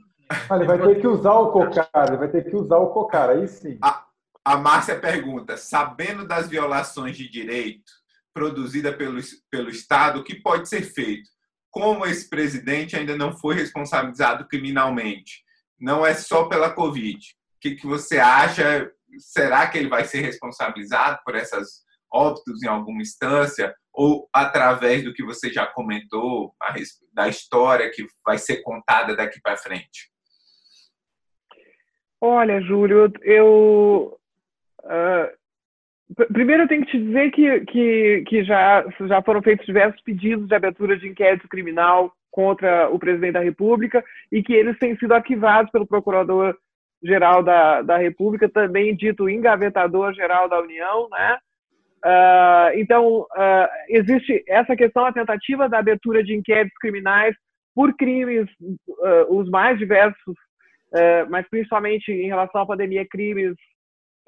Ele vai ter que usar o cocar, ele vai ter que usar o cocar, aí sim. A, a Márcia pergunta, sabendo das violações de direito produzidas pelo, pelo Estado, o que pode ser feito? como esse presidente ainda não foi responsabilizado criminalmente. Não é só pela Covid. O que, que você acha? Será que ele vai ser responsabilizado por essas óbitos em alguma instância? Ou através do que você já comentou, da história que vai ser contada daqui para frente? Olha, Júlio, eu. Uh Primeiro, eu tenho que te dizer que, que, que já, já foram feitos diversos pedidos de abertura de inquérito criminal contra o presidente da República e que eles têm sido arquivados pelo Procurador-Geral da, da República, também dito engavetador-geral da União, né? Uh, então, uh, existe essa questão, a tentativa da abertura de inquéritos criminais por crimes, uh, os mais diversos, mas principalmente em relação à pandemia, crimes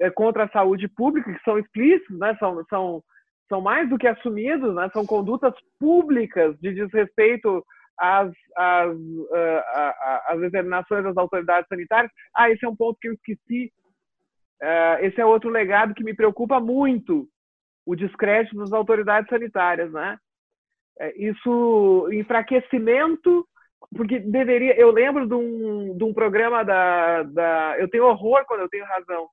é, contra a saúde pública, que são explícitos, né? são, são, são mais do que assumidos, né? são condutas públicas de desrespeito às, às, uh, às determinações das autoridades sanitárias. Ah, esse é um ponto que eu esqueci. Uh, esse é outro legado que me preocupa muito, o descrédito das autoridades sanitárias. Né? É, isso, enfraquecimento porque deveria. Eu lembro de um, de um programa da, da. Eu tenho horror quando eu tenho razão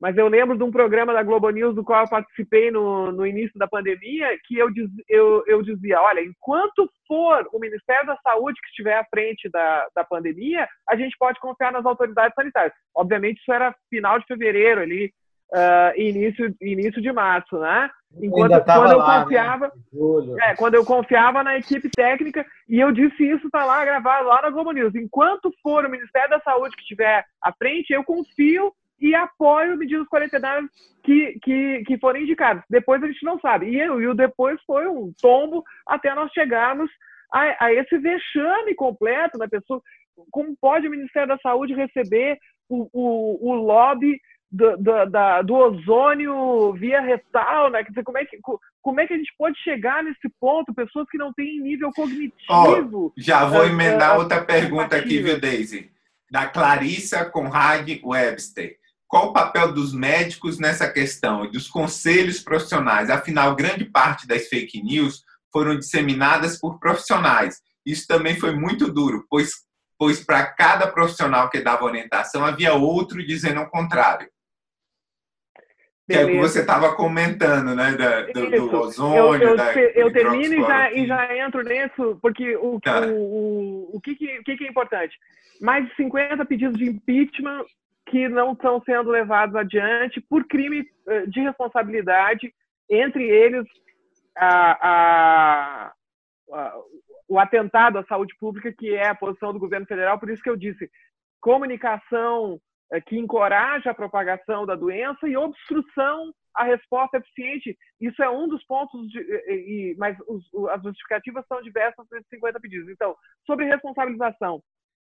mas eu lembro de um programa da Globo News do qual eu participei no, no início da pandemia, que eu, diz, eu, eu dizia, olha, enquanto for o Ministério da Saúde que estiver à frente da, da pandemia, a gente pode confiar nas autoridades sanitárias. Obviamente, isso era final de fevereiro, ali, uh, início, início de março, né? Enquanto quando eu lá, né? confiava, né? é, quando eu confiava na equipe técnica, e eu disse isso, está lá gravado lá na Globo News. Enquanto for o Ministério da Saúde que estiver à frente, eu confio e apoio medidas quarentenárias que, que, que forem indicadas. Depois a gente não sabe. E, e o depois foi um tombo até nós chegarmos a, a esse vexame completo da pessoa. Como pode o Ministério da Saúde receber o, o, o lobby do, do, da, do ozônio via retal, né? Quer dizer, como é, que, como é que a gente pode chegar nesse ponto? Pessoas que não têm nível cognitivo. Oh, já vou emendar uh, outra pergunta aqui, viu, Daisy? Da Clarissa Conrad Webster. Qual o papel dos médicos nessa questão e dos conselhos profissionais? Afinal, grande parte das fake news foram disseminadas por profissionais. Isso também foi muito duro, pois, pois para cada profissional que dava orientação, havia outro dizendo o contrário. Que é o que você estava comentando, né? Da, do, do, ozônio. Eu, eu, da, eu termino e já, e já entro nisso, porque o, tá. o, o, o, que, que, o que, que é importante? Mais de 50 pedidos de impeachment que não estão sendo levados adiante por crime eh, de responsabilidade, entre eles a, a, o atentado à saúde pública, que é a posição do governo federal. Por isso que eu disse, comunicação eh, que encoraja a propagação da doença e obstrução à resposta eficiente. Isso é um dos pontos, de, e, mas os, as justificativas são diversas desses 50 pedidos. Então, sobre responsabilização,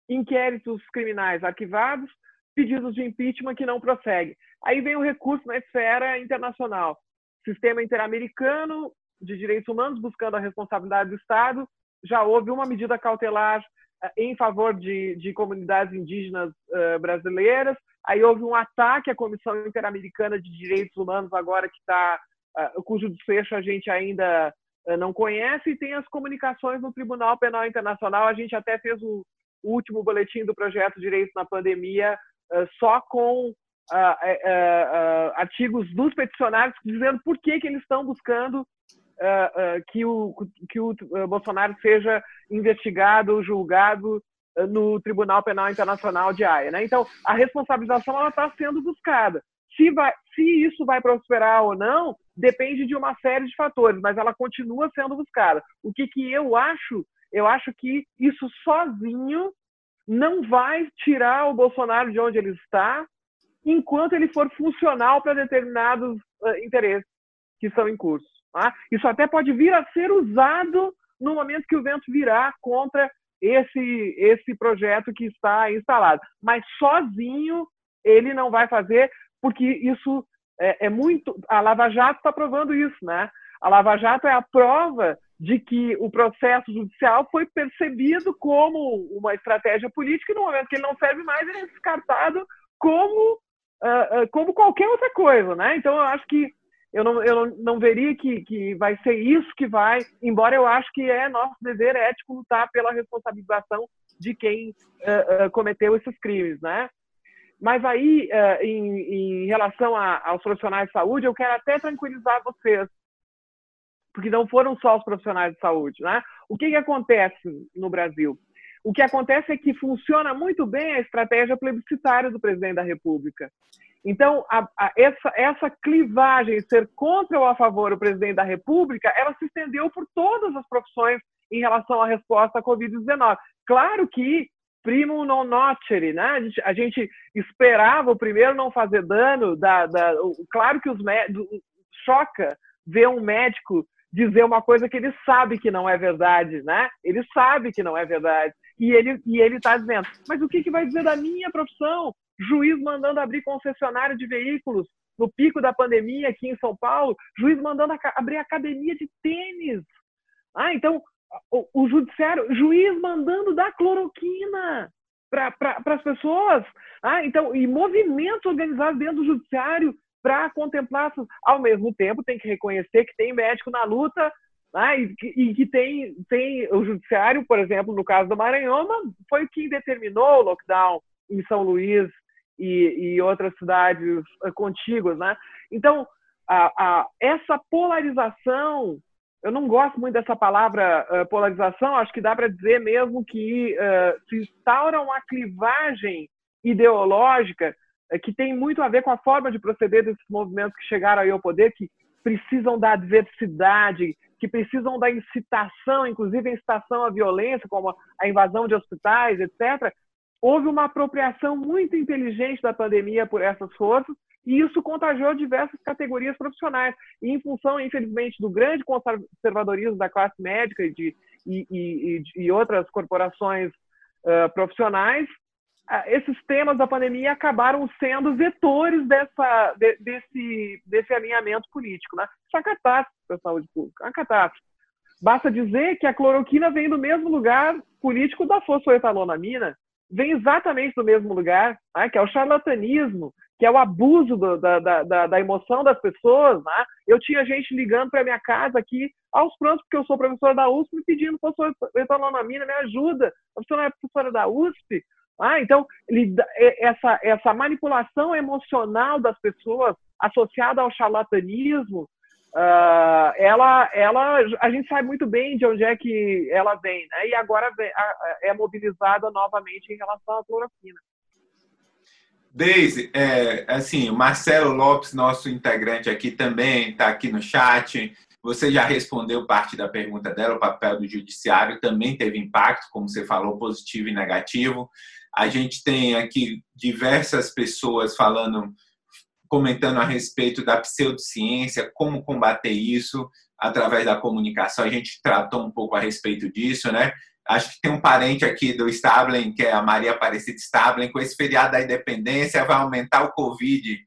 inquéritos criminais arquivados, pedidos de impeachment que não prosseguem. Aí vem o recurso na esfera internacional. Sistema interamericano de direitos humanos buscando a responsabilidade do Estado. Já houve uma medida cautelar eh, em favor de, de comunidades indígenas uh, brasileiras. Aí houve um ataque à Comissão Interamericana de Direitos Humanos, agora que está, uh, cujo desfecho a gente ainda uh, não conhece, e tem as comunicações no Tribunal Penal Internacional. A gente até fez o, o último boletim do projeto Direitos na Pandemia só com artigos dos peticionários dizendo por que, que eles estão buscando uh, que, o, que o Bolsonaro seja investigado, julgado no Tribunal Penal Internacional de Haia. Né? Então, a responsabilização está sendo buscada. Se, vai, se isso vai prosperar ou não, depende de uma série de fatores, mas ela continua sendo buscada. O que, que eu acho? Eu acho que isso sozinho não vai tirar o Bolsonaro de onde ele está, enquanto ele for funcional para determinados uh, interesses que estão em curso. Tá? Isso até pode vir a ser usado no momento que o vento virar contra esse, esse projeto que está instalado. Mas sozinho ele não vai fazer, porque isso é, é muito. A Lava Jato está provando isso, né? A Lava Jato é a prova de que o processo judicial foi percebido como uma estratégia política e no momento que ele não serve mais, ele é descartado como, uh, como qualquer outra coisa, né? Então, eu acho que eu não, eu não, veria que, que vai ser isso que vai, embora eu acho que é nosso dever ético lutar pela responsabilização de quem uh, cometeu esses crimes, né? Mas aí, em, em, relação a, aos profissionais de saúde, eu quero até tranquilizar vocês, porque não foram só os profissionais de saúde, né? O que, que acontece no Brasil? O que acontece é que funciona muito bem a estratégia plebiscitária do presidente da República. Então, a, a, essa, essa clivagem, ser contra ou a favor do presidente da República, ela se estendeu por todas as profissões em relação à resposta à Covid-19. Claro que primo non nocere, né? A gente, a gente, esperava o primeiro não fazer dano, da, da, claro que os médicos choca ver um médico dizer uma coisa que ele sabe que não é verdade, né? Ele sabe que não é verdade. E ele e ele está dizendo, mas o que, que vai dizer da minha profissão? juiz mandando abrir concessionário de veículos no pico da pandemia aqui em São Paulo, juiz mandando abrir academia de tênis. Ah, então o, o judiciário, juiz mandando dar cloroquina para pra, as pessoas. Ah, então, e movimentos organizados dentro do judiciário para contemplar, ao mesmo tempo, tem que reconhecer que tem médico na luta ah, e, e, que tem, tem o judiciário, por exemplo, no caso do Maranhão, foi quem determinou o lockdown em São Luís e, e outras cidades eh, contíguas, né? Então, a, a, essa polarização, eu não gosto muito dessa palavra uh, polarização, acho que dá para dizer mesmo que uh, se instaura uma clivagem ideológica que tem muito a ver com a forma de proceder desses movimentos que chegaram aí ao poder, que precisam da adversidade, que precisam da incitação, inclusive a incitação à violência, como a invasão de hospitais, etc., houve uma apropriação muito inteligente da pandemia por essas forças e isso contagiou diversas categorias profissionais. E em função, infelizmente, do grande conservadorismo da classe médica e, de, e, e, e outras corporações uh, profissionais, esses temas da pandemia acabaram sendo vetores dessa, de, desse, desse alinhamento político. Né? Isso é uma catástrofe para a saúde pública, é uma catástrofe. Basta dizer que a cloroquina vem do mesmo lugar político da fosfoetalonamina, vem exatamente do mesmo lugar, né? que é o charlatanismo, que é o abuso do, da, da, da, emoção das pessoas. Né? Eu tinha gente ligando para minha casa aqui aos prontos, porque eu sou professor da USP, me pedindo, professor me ajuda. Você não é professora da USP? Ah, então, essa, essa manipulação emocional das pessoas associada ao charlatanismo, Uh, ela, ela, a gente sabe muito bem de onde é que ela vem, né? E agora é mobilizada novamente em relação à cloroquina. Deise, é, assim, o Marcelo Lopes, nosso integrante aqui também, está aqui no chat. Você já respondeu parte da pergunta dela, o papel do judiciário também teve impacto, como você falou, positivo e negativo. A gente tem aqui diversas pessoas falando, comentando a respeito da pseudociência, como combater isso através da comunicação. A gente tratou um pouco a respeito disso, né? Acho que tem um parente aqui do Stablen, que é a Maria Aparecida Stablen, com esse feriado da independência vai aumentar o Covid,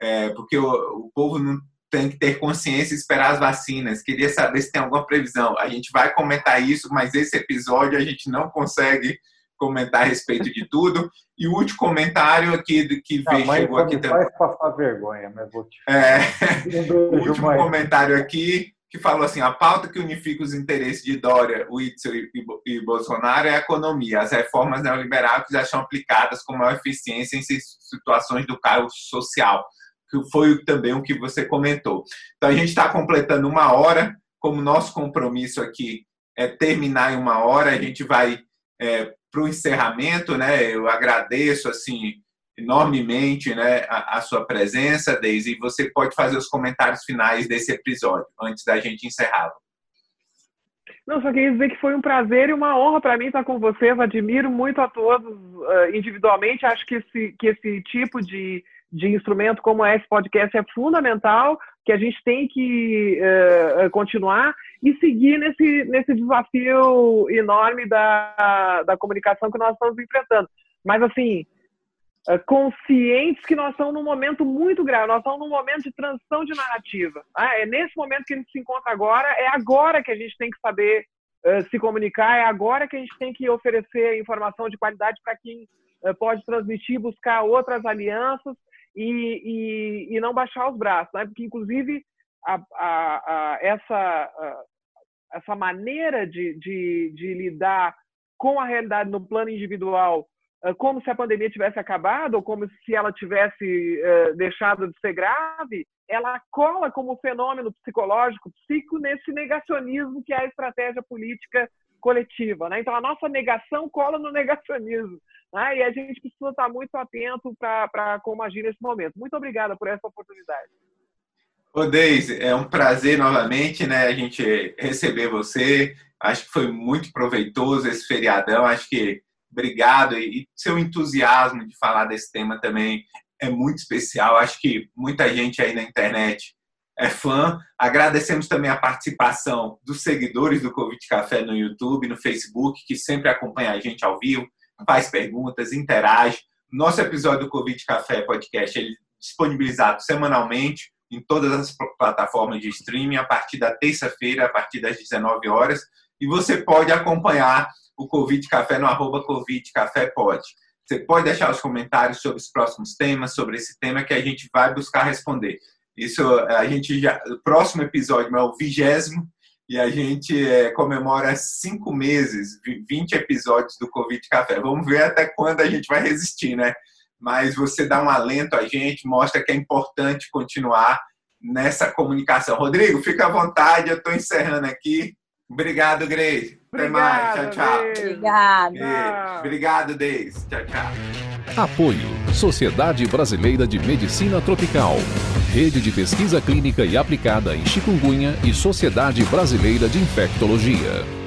é, porque o, o povo não tem que ter consciência e esperar as vacinas. Queria saber se tem alguma previsão. A gente vai comentar isso, mas esse episódio a gente não consegue comentar a respeito de tudo. E o último comentário aqui que veio, chegou aqui também. Faz passar vergonha, mas vou te. É, o último comentário aqui que falou assim: a pauta que unifica os interesses de Dória, Witzel e Bolsonaro é a economia. As reformas neoliberais já são aplicadas com maior eficiência em situações do caos social que foi também o que você comentou. Então, a gente está completando uma hora, como nosso compromisso aqui é terminar em uma hora, a gente vai é, para o encerramento, né? Eu agradeço, assim, enormemente né, a, a, sua presença, Deise, e você pode fazer os comentários finais desse episódio, antes da gente encerrar. Não, só queria dizer que foi um prazer e uma honra para mim estar com vocês. Admiro muito a todos uh, individualmente. Acho que esse, que esse tipo de de instrumento como esse podcast é fundamental, que a gente tem que uh, continuar e seguir nesse, nesse desafio enorme da, da comunicação que nós estamos enfrentando. Mas, assim, uh, conscientes que nós estamos num momento muito grave, nós estamos num momento de transição de narrativa. Ah, é nesse momento que a gente se encontra agora, é agora que a gente tem que saber uh, se comunicar, é agora que a gente tem que oferecer informação de qualidade para quem pode transmitir, buscar outras alianças e, e, e não baixar os braços, né? porque, inclusive, a, a, a, essa, essa maneira de, de, de lidar com a realidade no plano individual ah, como se a pandemia tivesse acabado ou como se ela tivesse uh, deixado de ser grave, ela cola como fenômeno psicológico, psico, nesse negacionismo que é a estratégia política coletiva. Né? Então, a nossa negação cola no negacionismo. Né? E a gente precisa estar muito atento para como agir nesse momento. Muito obrigada por essa oportunidade. Ô, Deise, é um prazer novamente né, a gente receber você. Acho que foi muito proveitoso esse feriadão. Acho que obrigado. E seu entusiasmo de falar desse tema também é muito especial. Acho que muita gente aí na internet é fã. Agradecemos também a participação dos seguidores do Covid Café no YouTube, no Facebook, que sempre acompanha a gente ao vivo, faz perguntas, interage. Nosso episódio do Covid Café Podcast ele é disponibilizado semanalmente em todas as plataformas de streaming a partir da terça-feira, a partir das 19 horas. E você pode acompanhar o Covid Café no arroba Covid Café Pode. Você pode deixar os comentários sobre os próximos temas, sobre esse tema que a gente vai buscar responder. Isso a gente já. O próximo episódio é o vigésimo e a gente é, comemora cinco meses, 20 episódios do Covid Café. Vamos ver até quando a gente vai resistir, né? Mas você dá um alento a gente, mostra que é importante continuar nessa comunicação. Rodrigo, fica à vontade, eu estou encerrando aqui. Obrigado, Grace. Até mais. Tchau, tchau. Obrigada. Obrigado, Deise. Tchau, tchau. Apoio Sociedade Brasileira de Medicina Tropical. Rede de Pesquisa Clínica e Aplicada em Chikungunya e Sociedade Brasileira de Infectologia.